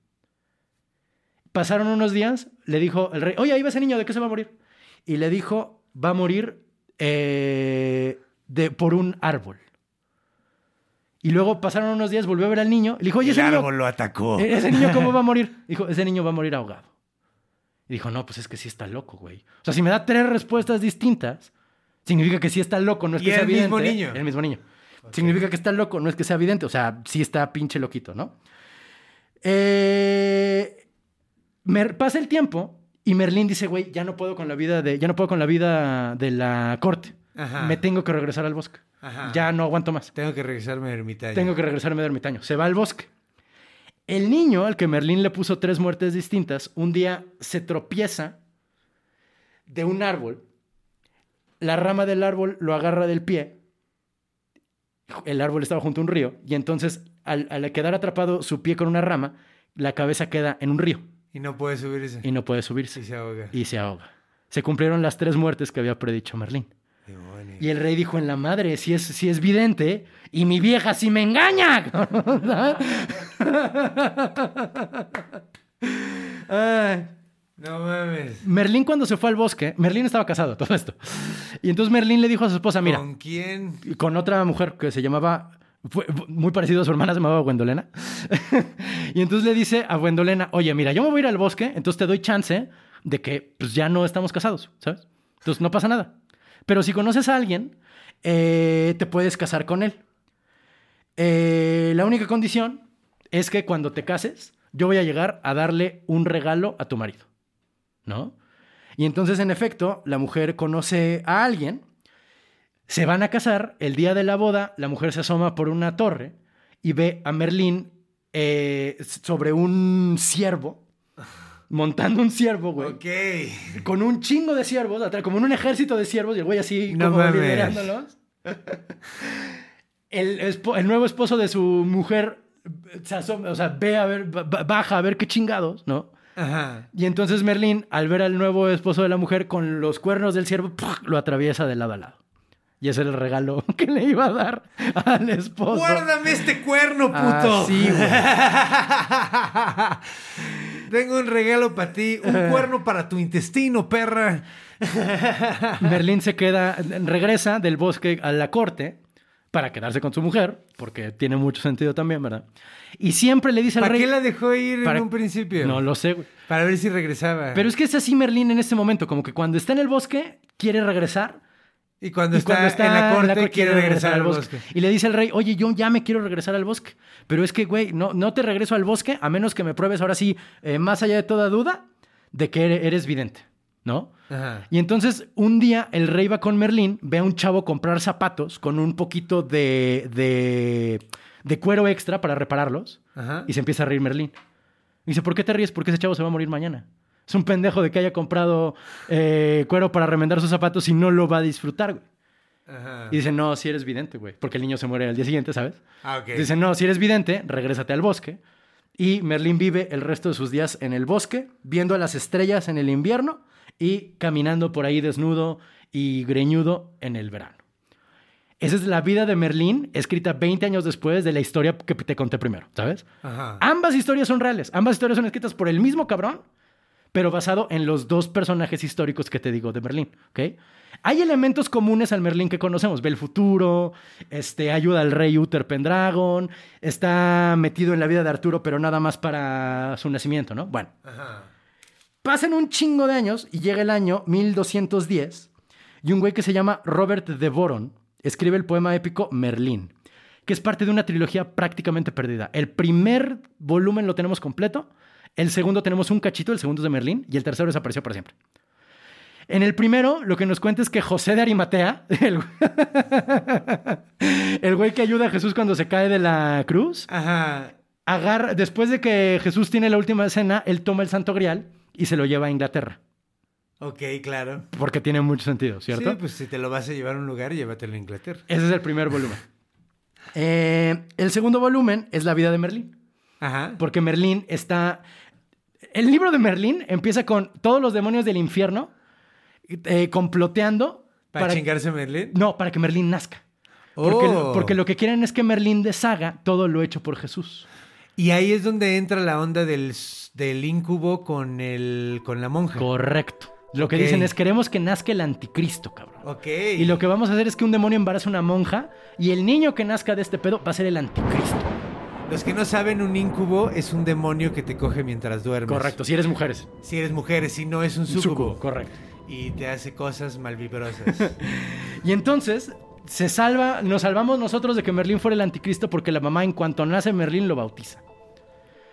Pasaron unos días, le dijo el rey, oye, ahí va ese niño, ¿de qué se va a morir? Y le dijo, va a morir eh, de, por un árbol. Y luego pasaron unos días, volvió a ver al niño, le dijo, oye, el ese niño, árbol lo atacó. ¿e- ese niño cómo va a morir? Dijo, ese niño va a morir ahogado. Y dijo, no, pues es que sí está loco, güey. O sea, si me da tres respuestas distintas, significa que sí está loco, no es Y que sea el mismo evidente. niño. El mismo niño. Significa que está loco, no es que sea evidente. O sea, sí está pinche loquito, ¿no? Eh, Mer- pasa el tiempo y Merlín dice, güey, ya no puedo con la vida de, ya no puedo con la vida de la corte. Ajá. Me tengo que regresar al bosque. Ajá. Ya no aguanto más. Tengo que regresarme a ermitaño. Tengo que regresarme de ermitaño. Se va al bosque. El niño, al que Merlín le puso tres muertes distintas, un día se tropieza de un árbol. La rama del árbol lo agarra del pie. El árbol estaba junto a un río. Y entonces, al, al quedar atrapado su pie con una rama, la cabeza queda en un río. Y no puede subirse. Y no puede subirse. Y se ahoga. Y se ahoga. Se cumplieron las tres muertes que había predicho Merlín. Y el rey dijo en la madre, si es, si es vidente, y mi vieja si me engaña. Ay. No mames. Merlín cuando se fue al bosque, Merlín estaba casado, todo esto. Y entonces Merlín le dijo a su esposa, mira, ¿Con quién? con otra mujer que se llamaba, fue muy parecido a su hermana, se llamaba Gwendolena. y entonces le dice a Gwendolena, oye, mira, yo me voy a ir al bosque, entonces te doy chance de que pues, ya no estamos casados, ¿sabes? Entonces no pasa nada. Pero si conoces a alguien, eh, te puedes casar con él. Eh, la única condición es que cuando te cases, yo voy a llegar a darle un regalo a tu marido, ¿no? Y entonces, en efecto, la mujer conoce a alguien, se van a casar, el día de la boda, la mujer se asoma por una torre y ve a Merlín eh, sobre un ciervo montando un ciervo, güey. Ok. Con un chingo de ciervos, como en un ejército de ciervos, y el güey así No como liderándolos. El, el nuevo esposo de su mujer se asoma- o sea, ve a ver, ba- ba- baja a ver qué chingados, ¿no? Ajá. Y entonces Merlín, al ver al nuevo esposo de la mujer con los cuernos del ciervo, lo atraviesa de lado a lado. Y ese era el regalo que le iba a dar al esposo. Guárdame este cuerno, puto. Ah, sí, Tengo un regalo para ti, un cuerno para tu intestino, perra. Merlín se queda, regresa del bosque a la corte para quedarse con su mujer, porque tiene mucho sentido también, ¿verdad? Y siempre le dice al ¿Para rey... qué la dejó ir para- en un principio? No lo sé, güey. Para ver si regresaba. Pero es que es así Merlín en este momento, como que cuando está en el bosque, quiere regresar. y cuando, y está, cuando está en la corte, corte, quiere regresar al bosque. Y le dice al rey, oye, yo ya me quiero regresar al bosque. Pero es que, güey, no, no te regreso al bosque a menos que me pruebes ahora sí, eh, más allá de toda duda, de que ere- eres vidente, ¿no? Ajá. Y entonces un día el rey va con Merlín, ve a un chavo comprar zapatos con un poquito de, de, de cuero extra para repararlos Ajá. y se empieza a reír Merlín. Y dice, ¿por qué te ríes? Porque ese chavo se va a morir mañana. Es un pendejo de que haya comprado eh, cuero para remendar sus zapatos y no lo va a disfrutar, güey. Ajá. Y dice, no, si eres vidente, güey, porque el niño se muere al día siguiente, ¿sabes? Ah. Dice, no, si eres vidente, regrésate al bosque. Y Merlín vive el resto de sus días en el bosque, viendo a las estrellas en el invierno y caminando por ahí desnudo y greñudo en el verano. Esa es la vida de Merlín, escrita 20 años después de la historia que te conté primero, ¿sabes? Ajá. Ambas historias son reales, ambas historias son escritas por el mismo cabrón, pero basado en los dos personajes históricos que te digo de Merlín, ¿ok? Hay elementos comunes al Merlín que conocemos, ve el futuro, este, ayuda al rey Uther Pendragon, está metido en la vida de Arturo, pero nada más para su nacimiento, ¿no? Bueno, Ajá. Pasan un chingo de años y llega el año 1210 y un güey que se llama Robert de Boron escribe el poema épico Merlín, que es parte de una trilogía prácticamente perdida. El primer volumen lo tenemos completo, el segundo tenemos un cachito, el segundo es de Merlín y el tercero desapareció para siempre. En el primero, lo que nos cuenta es que José de Arimatea, el, el güey que ayuda a Jesús cuando se cae de la cruz, Ajá. agarra, después de que Jesús tiene la última cena, él toma el santo grial y se lo lleva a Inglaterra. Ok, claro. Porque tiene mucho sentido, ¿cierto? Sí, pues si te lo vas a llevar a un lugar, llévatelo a Inglaterra. Ese es el primer volumen. Eh, el segundo volumen es la vida de Merlín. Ajá. Porque Merlín está... El libro de Merlín empieza con todos los demonios del infierno eh, comploteando ¿Para, chingarse a Merlín? No, para que Merlín nazca. Porque, Oh. porque lo que quieren es que Merlín deshaga todo lo hecho por Jesús. Y ahí es donde entra la onda del, del incubo con, el, con la monja. Correcto. Lo que dicen es queremos que nazca el anticristo, cabrón. Ok. Y lo que vamos a hacer es que un demonio embarace a una monja y el niño que nazca de este pedo va a ser el anticristo. Los que no saben, un incubo es un demonio que te coge mientras duermes. Correcto, si eres mujeres. Si eres mujer, si no es un Sucubo, sucubo. correcto. Y te hace cosas malvibrosas. Y entonces se salva, nos salvamos nosotros de que Merlín fuera el anticristo porque la mamá en cuanto nace Merlín lo bautiza.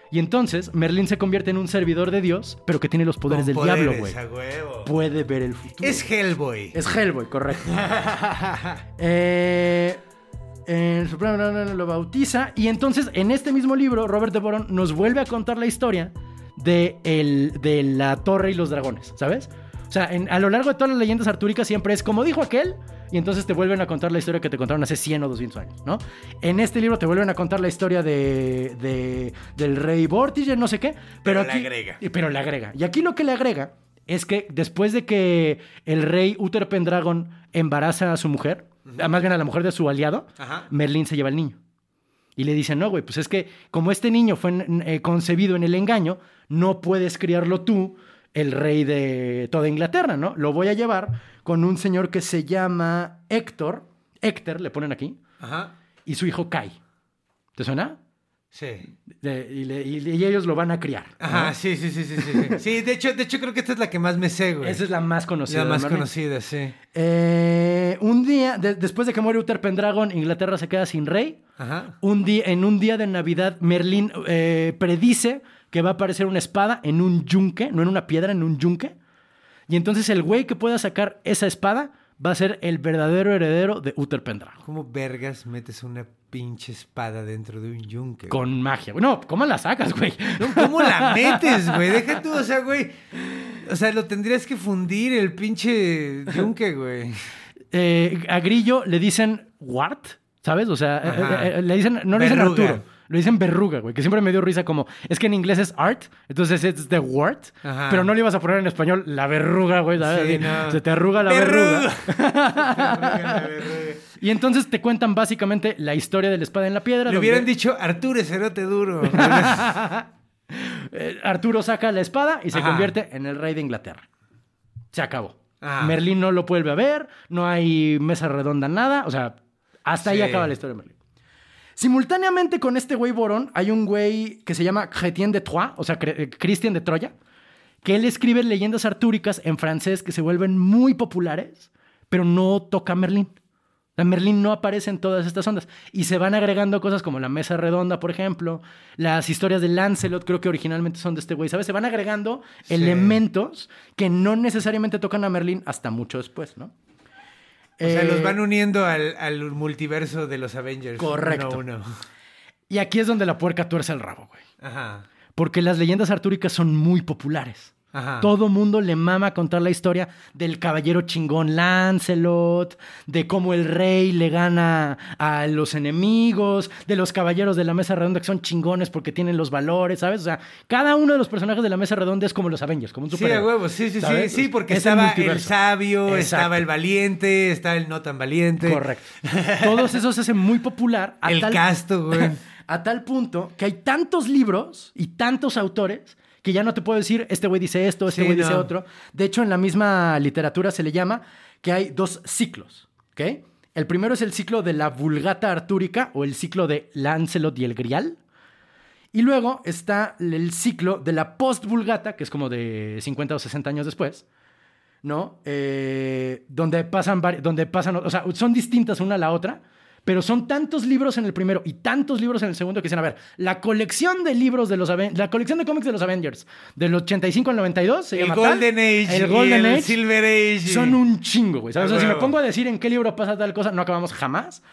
Y entonces Merlín se convierte en un servidor de Dios, pero que tiene los poderes Con del diablo, güey. Puede ver el futuro. Es Hellboy. Es Hellboy, correcto. Eh, el Supremo no, no, lo bautiza. Y entonces, en este mismo libro, Robert de Boron nos vuelve a contar la historia de, el- de la torre y los dragones, ¿sabes? O sea, en- a lo largo de todas las leyendas artúricas siempre es como dijo aquel, y entonces te vuelven a contar la historia que te contaron hace 100 o 200 años, ¿no? En este libro te vuelven a contar la historia de, de- del rey Vortigern, no sé qué, pero, Pero agrega. y- Pero le agrega. Y aquí lo que le agrega es que después de que el rey Uther Pendragon embaraza a su mujer, a más bien a la mujer de su aliado, Ajá. Merlín se lleva al niño. Y le dice, no, güey, pues es que como este niño fue eh, concebido en el engaño, no puedes criarlo tú, el rey de toda Inglaterra, ¿no? Lo voy a llevar con un señor que se llama Héctor, Héctor, le ponen aquí, Ajá. y su hijo Kai. ¿Te suena? Sí. De- y, le- y- y ellos lo van a criar. Ajá, sí, sí, sí, sí, sí. Sí, Sí, de hecho, de hecho creo que esta es la que más me sé, güey. Esa es la más conocida. la más conocida, sí. Eh, un día, de- después de que muere Uther Pendragon, Inglaterra se queda sin rey. Ajá. Un día, en un día de Navidad, Merlín eh, predice que va a aparecer una espada en un yunque, no en una piedra, en un yunque. Y entonces el güey que pueda sacar esa espada va a ser el verdadero heredero de Uther Pendragon. ¿Cómo vergas metes una pinche espada dentro de un yunque? güey? Con magia. No, ¿cómo la sacas, güey? No, ¿Cómo la metes, güey? Deja tú, o sea, güey. O sea, lo tendrías que fundir el pinche yunque, güey. Eh, a Grillo le dicen Wart, ¿sabes? O sea, eh, eh, eh, le dicen, no le dicen. Arturo, le dicen verruga, güey, que siempre me dio risa como, es que en inglés es art, entonces es wart, Ajá. pero no le ibas a poner en español la verruga, güey, ¿sabes? Sí, no. Se te arruga la verruga. Y entonces te cuentan básicamente la historia de la espada en la piedra. Le donde, hubieran dicho Arturo Cerote duro. eh, Arturo saca la espada y se Ajá. convierte en el rey de Inglaterra. Se acabó. Ah. Merlín no lo vuelve a ver, no hay mesa redonda, nada. O sea, hasta ahí acaba la historia de Merlín. Simultáneamente con este güey Borón, hay un güey que se llama Chrétien de Troyes, o sea, Cre- eh, Cristian de Troya, que él escribe leyendas artúricas en francés que se vuelven muy populares, pero no toca Merlín. La Merlín no aparece en todas estas ondas. Y se van agregando cosas como la mesa redonda, por ejemplo. Las historias de Lancelot, creo que originalmente son de este güey, ¿sabes? Se van agregando Sí. elementos que no necesariamente tocan a Merlín hasta mucho después, ¿no? O sea, Eh, los van uniendo al, al multiverso de los Avengers. Correcto. Uno a uno. Y aquí es donde la puerca tuerce el rabo, güey. Ajá. Porque las leyendas artúricas son muy populares. Ajá. Todo mundo le mama contar la historia del caballero chingón Lancelot, de cómo el rey le gana a los enemigos, de los caballeros de la mesa redonda que son chingones porque tienen los valores, ¿sabes? O sea, cada uno de los personajes de la mesa redonda es como los Avengers, como un Sí, a huevo, sí, sí, sí, ¿sabes? sí, porque Es estaba el, sabio, Exacto. estaba el valiente, estaba el no tan valiente. Correcto. Todos esos se hacen muy popular. a El tal- casto, güey. A tal punto que hay tantos libros y tantos autores que ya no te puedo decir, este güey dice esto, este Sí, güey dice otro. De hecho, en la misma literatura se le llama que hay dos ciclos, ¿ok? El primero es el ciclo de la Vulgata Artúrica o el ciclo de Lancelot y el Grial. Y luego está el ciclo de la Post-Vulgata, que es como de 50 o 60 años después, ¿no? Eh, donde pasan, donde pasan, o sea, son distintas una a la otra, pero son tantos libros en el primero y tantos libros en el segundo que dicen, a ver, la colección de libros de los Aven- la colección de cómics de los Avengers, del 85 al 92, se El llama tal, Golden Age el y Golden el Age, Silver Age son un chingo, güey. ¿sabes? A O sea, si me pongo a decir en qué libro pasa tal cosa, no acabamos jamás.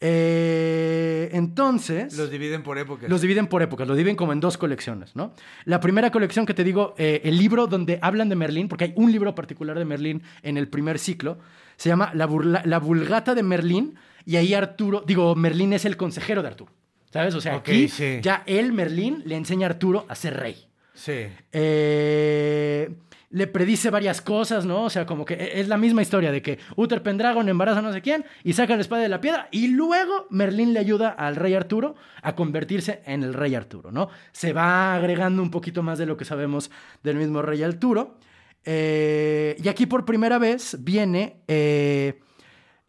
Eh, entonces... Los dividen por épocas. Los dividen por épocas, lo dividen como en dos colecciones, ¿no? La primera colección que te digo, eh, el libro donde hablan de Merlín, porque hay un libro particular de Merlín en el primer ciclo, se llama La, Burla- La Vulgata de Merlín, y ahí Arturo, digo, Merlín es el consejero de Arturo, ¿sabes? O sea, aquí sí. ya él, Merlín, le enseña a Arturo a ser rey. Sí. Eh, le predice varias cosas, ¿no? O sea, como que es la misma historia de que Uther Pendragon embaraza a no sé quién y saca la espada de la piedra y luego Merlín le ayuda al rey Arturo a convertirse en el rey Arturo, ¿no? Se va agregando un poquito más de lo que sabemos del mismo rey Arturo. Eh, y aquí por primera vez viene eh,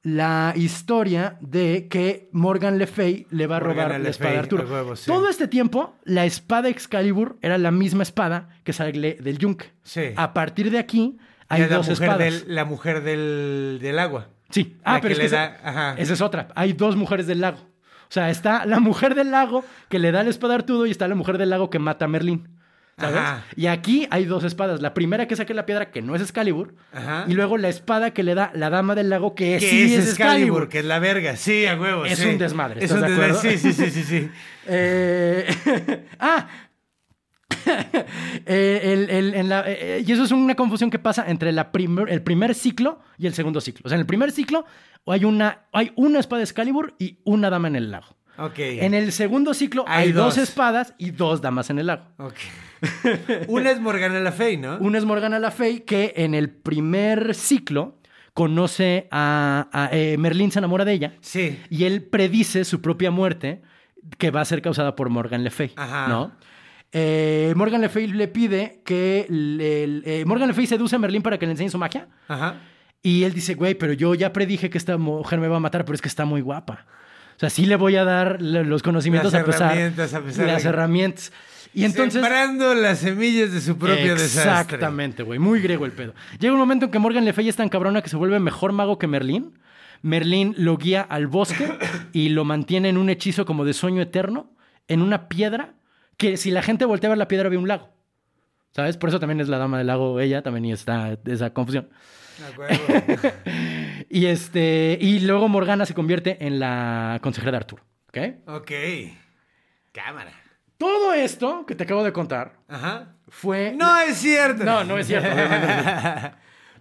la historia de que Morgan Le Fay le va a Morgan robar Le la espada de Arturo. a huevo, sí. Todo este tiempo, la espada Excalibur era la misma espada que sale del yunque. Sí. A partir de aquí, hay la dos mujer espadas. Del, la mujer del, del agua. Sí. Ah, pero que es que le esa, da- ajá. esa es otra. Hay dos mujeres del lago. O sea, está la mujer del lago que le da la espada a Arturo y está la mujer del lago que mata a Merlín. ¿Sabes? Ajá. Y aquí hay dos espadas. La primera que saque la piedra, que no es Excalibur. Ajá. Y luego la espada que le da la dama del lago, que, sí es es Excalibur, Excalibur. que es la verga. Sí, a huevo. Es sí. un desmadre, Es ¿estás un de desmadre. acuerdo? Sí, sí, sí, sí, sí. Eh, ah. Eh, el- el- en la- eh, y eso es una confusión que pasa entre la primer- el primer ciclo y el segundo ciclo. O sea, en el primer ciclo hay una, hay una espada Excalibur y una dama en el lago. Ok. En el segundo ciclo hay, Hay dos. dos. espadas y dos damas en el lago. Ok. Una es Morgana La Fey, ¿no? Una es Morgana La Fey, que en el primer ciclo conoce a, a- eh, Merlín, se enamora de ella. Sí. Y él predice su propia muerte, que va a ser causada por Morgan Le Fay, Ajá. ¿no? Eh, Morgan Le Fay le pide que... le- eh, Morgan Le Fay seduce a Merlín para que le enseñe su magia. Ajá. Y él dice, güey, pero yo ya predije que esta mujer me va a matar, pero es que está muy guapa. O sea, sí le voy a dar le- los conocimientos Las a pesar, herramientas, a pesar de las herramientas. Y entonces... Sembrando las semillas de su propio desastre. Exactamente, güey. Muy griego el pedo. Llega un momento en que Morgan Le Fay es tan cabrona que se vuelve mejor mago que Merlín. Merlín lo guía al bosque y lo mantiene en un hechizo como de sueño eterno, en una piedra, que si la gente voltea a ver la piedra ve un lago. ¿Sabes? Por eso también es la dama del lago ella, también y está esa confusión. De acuerdo. Y este y luego Morgana se convierte en la consejera de Arturo, ¿ok? ok. Cámara. Todo esto que te acabo de contar Ajá. fue No es cierto. No, no es cierto.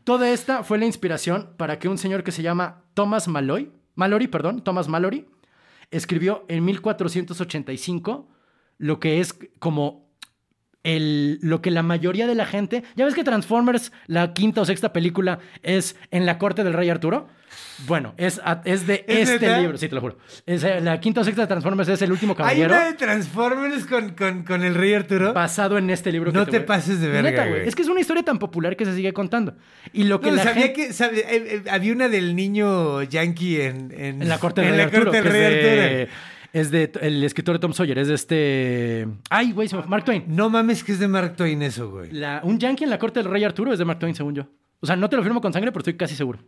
Toda esta fue la inspiración para que un señor que se llama Thomas Malloy, Mallory, perdón, Thomas Mallory, escribió en 1485 lo que es como el, lo que la mayoría de la gente. ¿Ya ves que Transformers, la quinta o sexta película, es en la corte del rey Arturo? Bueno, es, es de ¿Es este neta? libro, sí, te lo juro. Es, eh, la quinta o sexta de Transformers es el último Hay caballero. una de Transformers con, con, con el rey Arturo. Basado en este libro. que No te voy- pases de verga, Neta, güey. Es que es una historia tan popular que se sigue contando. Y lo que No, la sabía gente... que sabe- eh, eh, había una del niño yankee en, en, En la corte del en rey la Arturo. corte del que rey de, Arturo. Es de el escritor de Tom Sawyer. Es de este. Ay, güey, se me fue. Mark Twain. No mames que es de Mark Twain eso, güey. La- un yankee en la corte del rey Arturo es de Mark Twain, según yo. O sea, no te lo firmo con sangre, pero estoy casi seguro.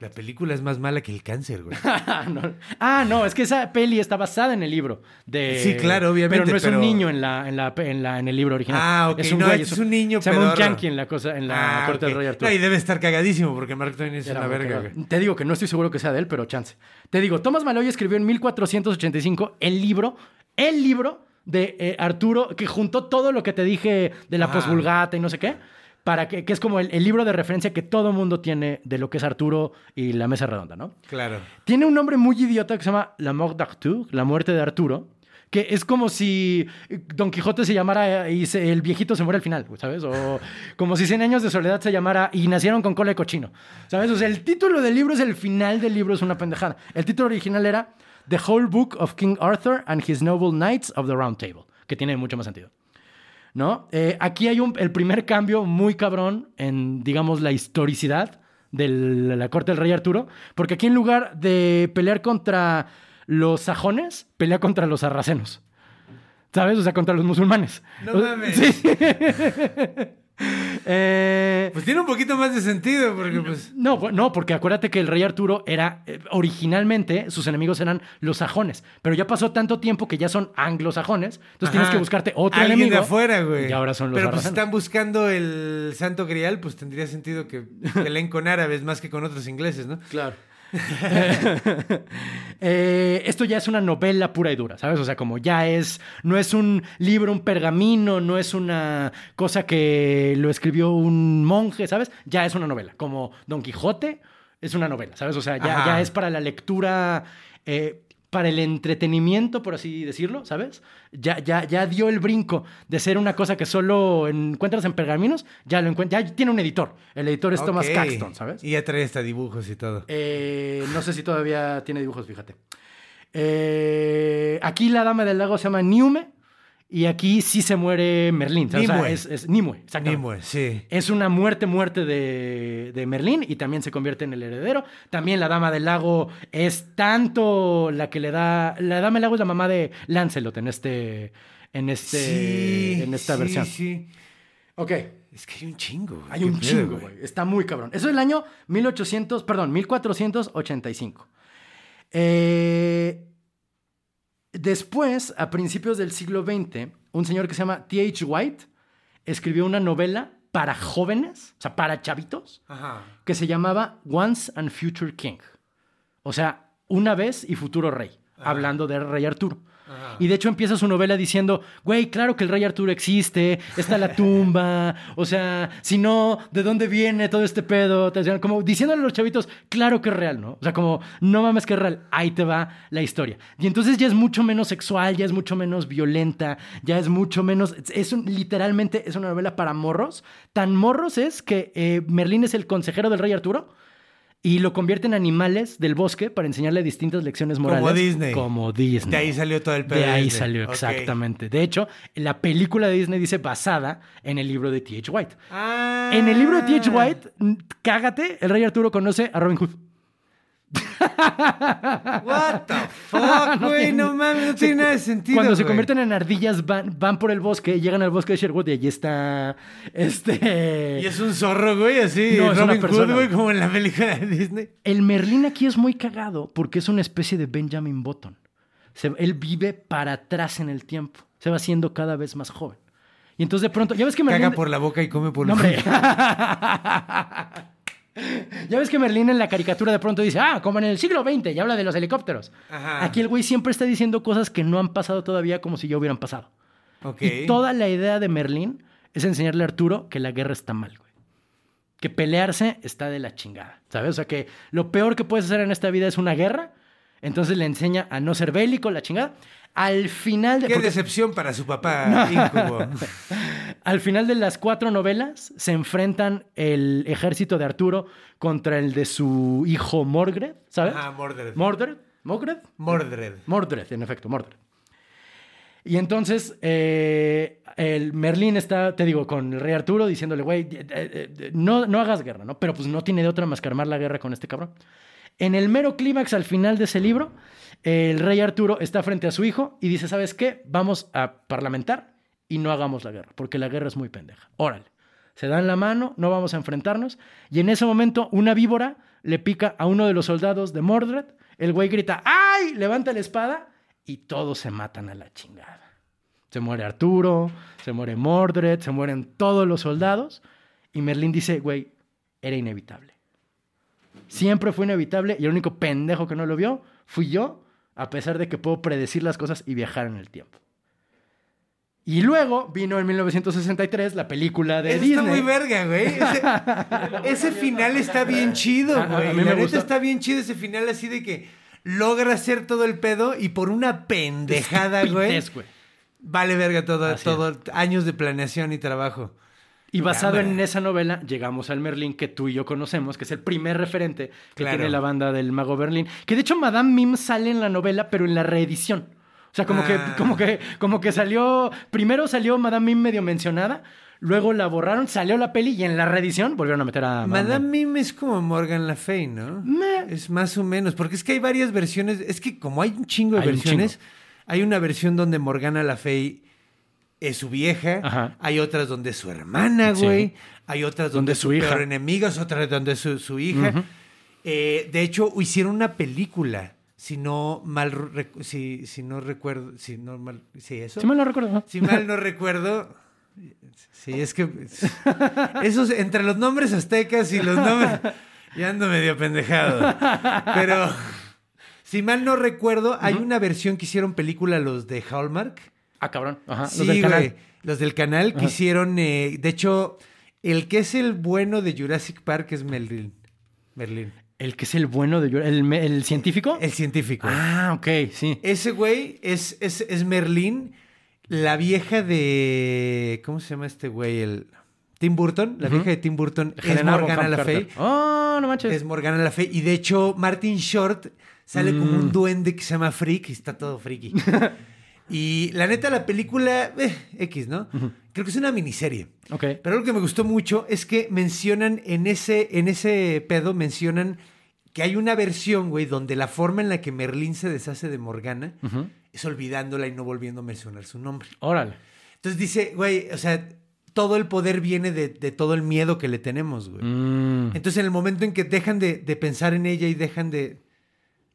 La película es más mala que el cáncer, güey. Ah, no. Ah, no, es que esa peli está basada en el libro. De... Sí, claro, obviamente, Pero no es pero- un niño en, la, en, la, en, la, en el libro original. Ah, ok, Es un no, güey, es un niño Se llama un yankee en la, cosa, en la Ah, corte ok. del rey Arturo. No, y debe estar cagadísimo porque Mark Twain es Era una verga, cagado. güey. Te digo que no estoy seguro que sea de él, pero chance. Te digo, Thomas Malloy escribió en 1485 el libro, el libro de eh, Arturo, que juntó todo lo que te dije de la Ajá. posvulgata y no sé qué, para que, que es como el, el libro de referencia que todo mundo tiene de lo que es Arturo y la mesa redonda, ¿no? Claro. Tiene un nombre muy idiota que se llama La Mort d'Arthur, la muerte de Arturo, que es como si Don Quijote se llamara y se- el viejito se muere al final, ¿sabes? O como si Cien años de soledad se llamara y nacieron con cola de cochino, ¿sabes? O sea, el título del libro es el final del libro, es una pendejada. El título original era The Whole Book of King Arthur and His Noble Knights of the Round Table, que tiene mucho más sentido. ¿No? Eh, aquí hay un, el primer cambio muy cabrón en, digamos, la historicidad de la corte del rey Arturo, porque aquí en lugar de pelear contra los sajones, pelea contra los sarracenos. ¿Sabes? O sea, contra los musulmanes. No mames. Sí. Eh, Pues tiene un poquito más de sentido porque pues... no, bu- no, porque acuérdate que el rey Arturo era, eh, originalmente, sus enemigos eran los sajones, pero ya pasó tanto tiempo que ya son anglosajones, entonces tienes que buscarte otro Alguien enemigo. de afuera, güey. Y ahora son los Pero pues están buscando el Santo Grial, pues tendría sentido que peleen con árabes más que con otros ingleses, ¿no? Claro. Eh, esto ya es una novela pura y dura, ¿sabes? O sea, como ya es, no es un libro, un pergamino, no es una cosa que lo escribió un monje, ¿sabes? Ya es una novela, como Don Quijote es una novela, ¿sabes? O sea, ya, es para la lectura, eh, para el entretenimiento, por así decirlo, ¿sabes? Ya, ya, ya dio el brinco de ser una cosa que solo encuentras en pergaminos, ya lo encuent- ya tiene un editor. El editor es Thomas. Caxton, ¿sabes? Y ya trae hasta dibujos y todo. Eh, no sé si todavía tiene dibujos, fíjate. Eh, aquí la dama del lago se llama Niume y aquí sí se muere Merlín. O sea, Nimue. es, es Nimue. Nimue, sí. Es una muerte, muerte de, de Merlín y también se convierte en el heredero. También la Dama del Lago es tanto la que le da. La Dama del Lago es la mamá de Lancelot en este. En este. sí, en esta sí, versión. Sí, Ok. Es que hay un chingo. Hay un chingo, güey. Está muy cabrón. Eso es el año 1800, perdón, 1485. Eh, después, a principios del siglo XX, un señor que se llama T.H. White escribió una novela para jóvenes, o sea, para chavitos, Ajá. que se llamaba Once and Future King. O sea, una vez y futuro rey, hablando del rey Arturo. Y de hecho empieza su novela diciendo, güey, claro que el rey Arturo existe, está la tumba, o sea, si no, ¿de dónde viene todo este pedo? Como diciéndole a los chavitos, claro que es real, ¿no? O sea, como, no mames que es real, ahí te va la historia. Y entonces ya es mucho menos sexual, ya es mucho menos violenta, ya es mucho menos, es- es un- literalmente es una novela para morros. Tan morros es que eh, Merlín es el consejero del rey Arturo y lo convierte en animales del bosque para enseñarle distintas lecciones morales. Como Disney. Como Disney. De ahí salió todo el pedo. De ahí Disney. salió, exactamente. De hecho, la película de Disney dice basada en el libro de T.H. White. Ah. En el libro de T.H. White, cágate, el rey Arturo conoce a Robin Hood. What the fuck, güey. No mames, no tiene nada de sentido. Cuando se convierten en ardillas, van, van por el bosque, llegan al bosque de Sherwood y allí está este... Y es un zorro, güey, así. No, Robin Hood, güey, como en la película de Disney. El Merlín aquí es muy cagado porque es una especie de Benjamin Button. Se- él vive para atrás en el tiempo. Se va haciendo cada vez más joven. Y entonces de pronto, ya ves que Merlín... Caga por la boca y come por No, el hombre. ya ves que Merlín en la caricatura de pronto dice, ah, como en el siglo XX, y habla de los helicópteros. Ajá. Aquí el güey siempre está diciendo cosas que no han pasado todavía como si ya hubieran pasado. Y toda la idea de Merlín es enseñarle a Arturo que la guerra está mal, güey. Que pelearse está de la chingada, ¿sabes? O sea, que lo peor que puedes hacer en esta vida es una guerra. Entonces le enseña a no ser bélico, la chingada. Al final de... Qué porque- decepción para su papá Incubo. al final de las cuatro novelas se enfrentan el ejército de Arturo contra el de su hijo Mordred, ¿sabes? Ah, Mordred. Mordred. Mordred. Mordred. Mordred, en efecto, Mordred. Y entonces eh, el Merlín está, te digo, con el rey Arturo diciéndole, güey, eh, eh, no, no hagas guerra, ¿no? Pero pues no tiene de otra más que armar la guerra con este cabrón. En el mero clímax al final de ese libro, el rey Arturo está frente a su hijo y dice, ¿sabes qué? Vamos a parlamentar y no hagamos la guerra, porque la guerra es muy pendeja. Órale. Se dan la mano, no vamos a enfrentarnos. Y en ese momento una víbora le pica a uno de los soldados de Mordred. El güey grita, ¡ay! Levanta la espada y todos se matan a la chingada. Se muere Arturo, se muere Mordred, se mueren todos los soldados. Y Merlín dice, güey, era inevitable. Siempre fue inevitable y el único pendejo que no lo vio fui yo, a pesar de que puedo predecir las cosas y viajar en el tiempo. Y luego vino en 1963 la película de Eso Disney. está muy verga, güey. Ese, ese final está bien chido, A- a- a güey. mí La me neta está bien chido ese final así de que logra hacer todo el pedo y por una pendejada, güey. Vale verga todo, Así todo años de planeación y trabajo. Y basado Cámara. en esa novela, llegamos al Merlín que tú y yo conocemos, que es el primer referente que Claro. tiene la banda del Mago Berlín. Que de hecho Madame Mim sale en la novela, pero en la reedición. O sea, como, Ah. que, como, que, como que salió. Primero salió Madame Mim medio mencionada, luego la borraron, salió la peli y en la reedición volvieron a meter a Madame, Madame Mim. Mim es como Morgan Le Fay, ¿no? Es más o menos, porque es que hay varias versiones. Es que como hay un chingo de Hay un versiones, chingo. hay una versión donde Morgana La Fey es su vieja, Ajá. hay otras donde es su hermana, Sí. güey, hay otras donde, Donde es su hija. peor enemiga, es otra donde es su, su hija. Eh, de hecho, hicieron una película, si no mal si, si no recuerdo, si no mal, sí, eso. Si mal no recuerdo. ¿no? Si mal no recuerdo. Sí, es que. Esos, entre los nombres aztecas y los nombres. Ya ando medio pendejado. Pero. Si mal no recuerdo, hay una versión que hicieron película los de Hallmark. Ah, cabrón. Ajá. sí, los del canal. güey, Los del canal que hicieron. eh, de hecho, el que es el bueno de Jurassic Park es Merlin. Merlin. El que es el bueno de Yor- el, el científico. El científico. Ah, ok, sí. Ese güey es, es, es Merlín, la vieja de. ¿Cómo se llama este güey? El. Tim Burton. La vieja de Tim Burton es Helena Morgana Bonham La. Fey. Oh, no manches. Es Morgana La Fey. Y de hecho, Martin Short sale como Mm. un duende que se llama Freak y está todo friki. y la neta, la película. eh, X, ¿no? Creo que es una miniserie. Ok. Pero lo que me gustó mucho es que mencionan en ese, en ese pedo, mencionan que hay una versión, güey, donde la forma en la que Merlín se deshace de Morgana es olvidándola y no volviendo a mencionar su nombre. Órale. Entonces dice, güey, o sea, todo el poder viene de, de todo el miedo que le tenemos, güey. Mm. Entonces en el momento en que dejan de, de pensar en ella y dejan de...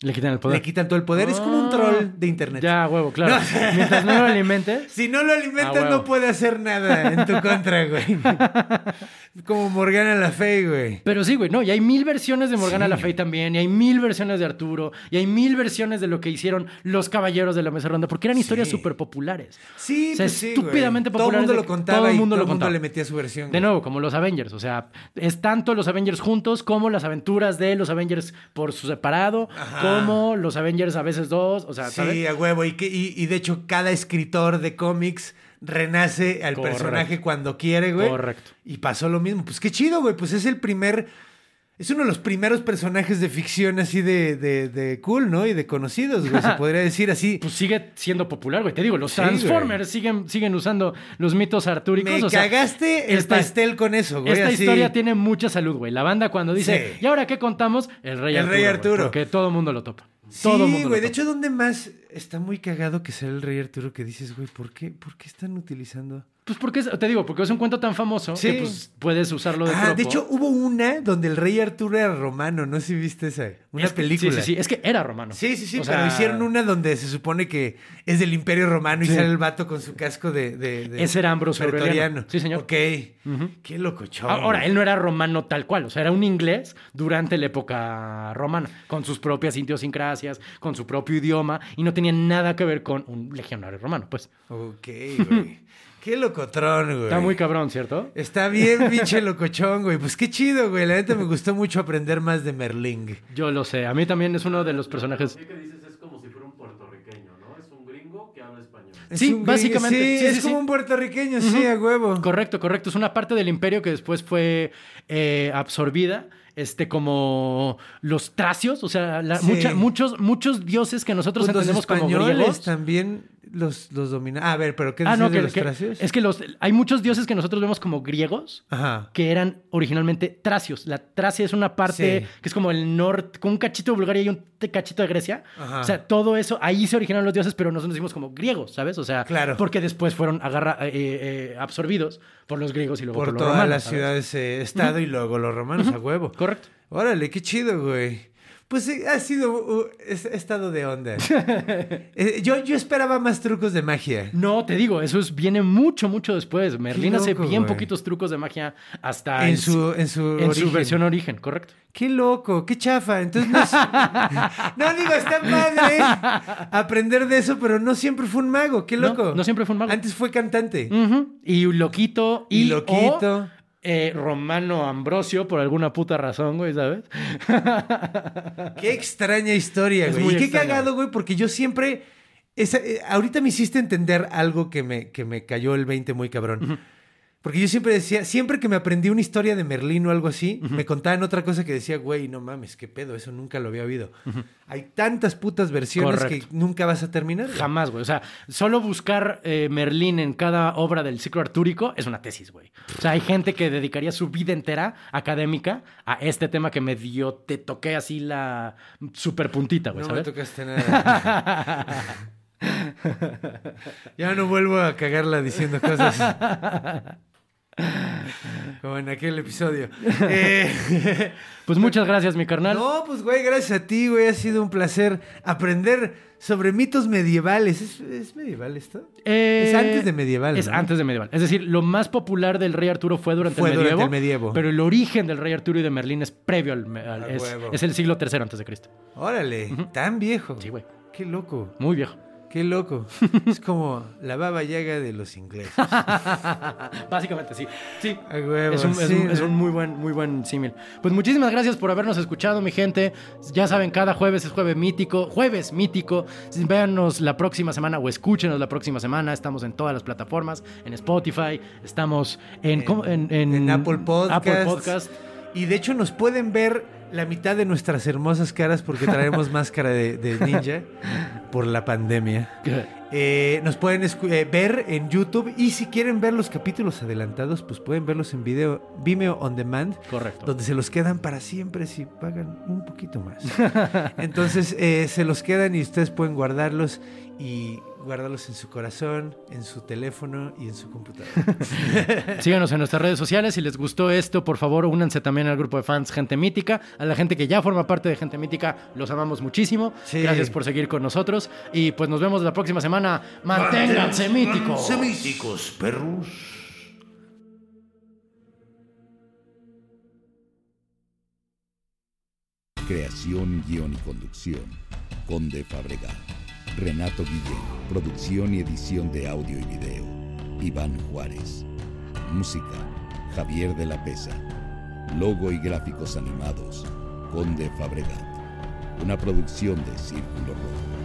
Le quitan el poder. Le quitan todo el poder, es como un Ah. troll de internet. Ya, huevo, claro. No. Mientras no lo alimentes. Si no lo alimentas, Ah, no puede hacer nada en tu contra, güey. Como Morgana la Fey, güey. Pero sí, güey, no, y hay mil versiones de Morgana Sí. La Fey también, y hay mil versiones de Arturo, y hay mil versiones de lo que hicieron los caballeros de la mesa redonda, porque eran historias Sí. súper populares. Sí, O sea, pues sí, estúpidamente Todo el populares mundo lo contaba todo el y mundo todo lo el mundo le metía su versión. De nuevo, como los Avengers, o sea, es tanto los Avengers juntos como las aventuras de los Avengers por su separado, Ajá. Como los Avengers a veces dos, o sea, Sí, ¿sabes? a huevo. Y, que, y, y de hecho, cada escritor de cómics renace al Correcto. personaje cuando quiere, güey. Correcto. Y pasó lo mismo. Pues qué chido, güey. Pues es el primer. Es uno de los primeros personajes de ficción así de, de, de cool, ¿no? Y de conocidos, güey. Se podría decir así. Pues sigue siendo popular, güey. Te digo, los Sí, Transformers siguen, siguen usando los mitos artúricos. Me o sea, cagaste el esta- pastel con eso, güey. Esta así. historia tiene mucha salud, güey. La banda cuando dice, Sí. ¿y ahora qué contamos? El Rey El Arturo. Rey güey, Arturo. porque todo el mundo lo topa. Sí, todo mundo güey. De hecho, ¿dónde más está muy cagado que sea el Rey Arturo que dices, güey, ¿por qué, ¿por qué están utilizando? Pues porque es- te digo, porque es un cuento tan famoso Sí. que pues, puedes usarlo de Ah, tropo. de hecho, hubo una donde el rey Arturo era romano. No sé si viste esa. Una Es que- película. Sí, sí, sí. Es que era romano. Sí, sí, sí, O pero sea, hicieron una donde se supone que es del Imperio Romano y Sí. sale el vato con su casco de. de, de Ese era Ambrosio Aureliano. Sí, señor. Ok. Qué locochón. Ahora, él no era romano tal cual, o sea, era un inglés durante la época romana, con sus propias idiosincrasias, con su propio idioma, y no tenía nada que ver con un legionario romano, pues. Ok, güey. Qué locotrón, güey. Está muy cabrón, ¿cierto? Está bien, pinche locochón, güey. Pues qué chido, güey. La neta me gustó mucho aprender más de Merling. Yo lo sé, a mí también es uno de los personajes... Que dices es como si fuera un puertorriqueño, ¿no? Es un gringo que habla español. Es Sí, básicamente, Sí, sí, es sí, como sí. un puertorriqueño, sí, a huevo. Correcto, correcto, es una parte del imperio que después fue eh, absorbida. Este, como los tracios, o sea, la- Sí. mucha- muchos, muchos dioses que nosotros Pues los entendemos como españoles griegos. también los, los dominan. Ah, a ver, pero ¿qué Ah, no, de que, los que- tracios? es que los, hay muchos dioses que nosotros vemos como griegos, Ajá. que eran originalmente tracios. La Tracia es una parte Sí. que es como el norte, con un cachito de Bulgaria y un cachito de Grecia. Ajá. O sea, todo eso, ahí se originaron los dioses, pero nosotros decimos como griegos, ¿sabes? O sea, Claro. porque después fueron agarra- eh, eh, absorbidos por los griegos y luego por, Por los todas romanos. las ¿sabes? ciudades eh, estado y luego los romanos a huevo. Correcto. Órale, qué chido, güey. Pues ha sido uh, es- estado de onda. Eh, yo, yo esperaba más trucos de magia. No, te digo, eso es- viene mucho, mucho después. Merlín hace bien güey. poquitos trucos de magia hasta En su, en su, en su versión origen, correcto. Qué loco, qué chafa. Entonces no, es- no digo, está padre aprender de eso, pero no siempre fue un mago. Qué loco. no siempre fue un mago. Antes fue cantante. Y Loquito. Y Y, Loquito. o, eh, Romano Ambrosio, por alguna puta razón, güey, ¿sabes? Qué extraña historia, Es güey. Y qué extraña. cagado, güey, porque yo siempre. esa- eh, ahorita me hiciste entender algo que me, que me cayó el 20 muy cabrón. Porque yo siempre decía, siempre que me aprendí una historia de Merlín o algo así, me contaban otra cosa que decía, güey, no mames, qué pedo, eso nunca lo había oído. Hay tantas putas versiones Correcto. que nunca vas a terminar. güey. Jamás, güey. O sea, solo buscar eh, Merlín en cada obra del ciclo artúrico es una tesis, güey. O sea, hay gente que dedicaría su vida entera académica a este tema que me dio, te toqué así la super puntita, güey, No me tocaste nada. ya no vuelvo a cagarla diciendo cosas. Como en aquel episodio. Eh, Pues muchas gracias, mi carnal. no, pues güey, gracias a ti, güey. Ha sido un placer aprender sobre mitos medievales. ¿Es, es medieval esto? Eh, es antes de medieval. Es ¿no? antes de medieval. Es decir, lo más popular del rey Arturo fue durante, Fue el, durante medievo, el medievo. Pero el origen del rey Arturo y de Merlín es previo al... al- es, es el siglo III antes de Cristo. Órale, tan viejo. Sí, güey. Qué loco, Muy viejo. Qué loco. es como la baba yaga de los ingleses. Básicamente, sí. Sí. Huevo, Es un, es sí, un- es ¿no? un muy buen, muy buen símil. Pues muchísimas gracias por habernos escuchado, mi gente. Ya saben, cada jueves es jueves mítico. Jueves mítico. Véanos la próxima semana o escúchenos la próxima semana. Estamos en todas las plataformas, en Spotify, estamos en, en- en Apple Podcast. Apple Podcast. Y de hecho nos pueden ver la mitad de nuestras hermosas caras porque traemos máscara de, de ninja por la pandemia. Eh, nos pueden eh, ver en YouTube y si quieren ver los capítulos adelantados, pues pueden verlos en video Vimeo On Demand. Correcto. Donde se los quedan para siempre si pagan un poquito más. Entonces eh, se los quedan y ustedes pueden guardarlos y guardarlos en su corazón, en su teléfono y en su computadora. Síganos en nuestras redes sociales. Si les gustó esto, por favor, únanse también al grupo de fans Gente Mítica. A la gente que ya forma parte de Gente Mítica, los amamos muchísimo. Sí. Gracias por seguir con nosotros. Y pues nos vemos la próxima semana. Manténganse míticos. Semíticos, perros. Creación, guion y conducción. Conde Fabregat. Renato Guillén. Producción y edición de audio y video. Iván Juárez. Música. Javier de la Pesa. Logo y gráficos animados. Conde Fabregat. Una producción de Círculo Rojo.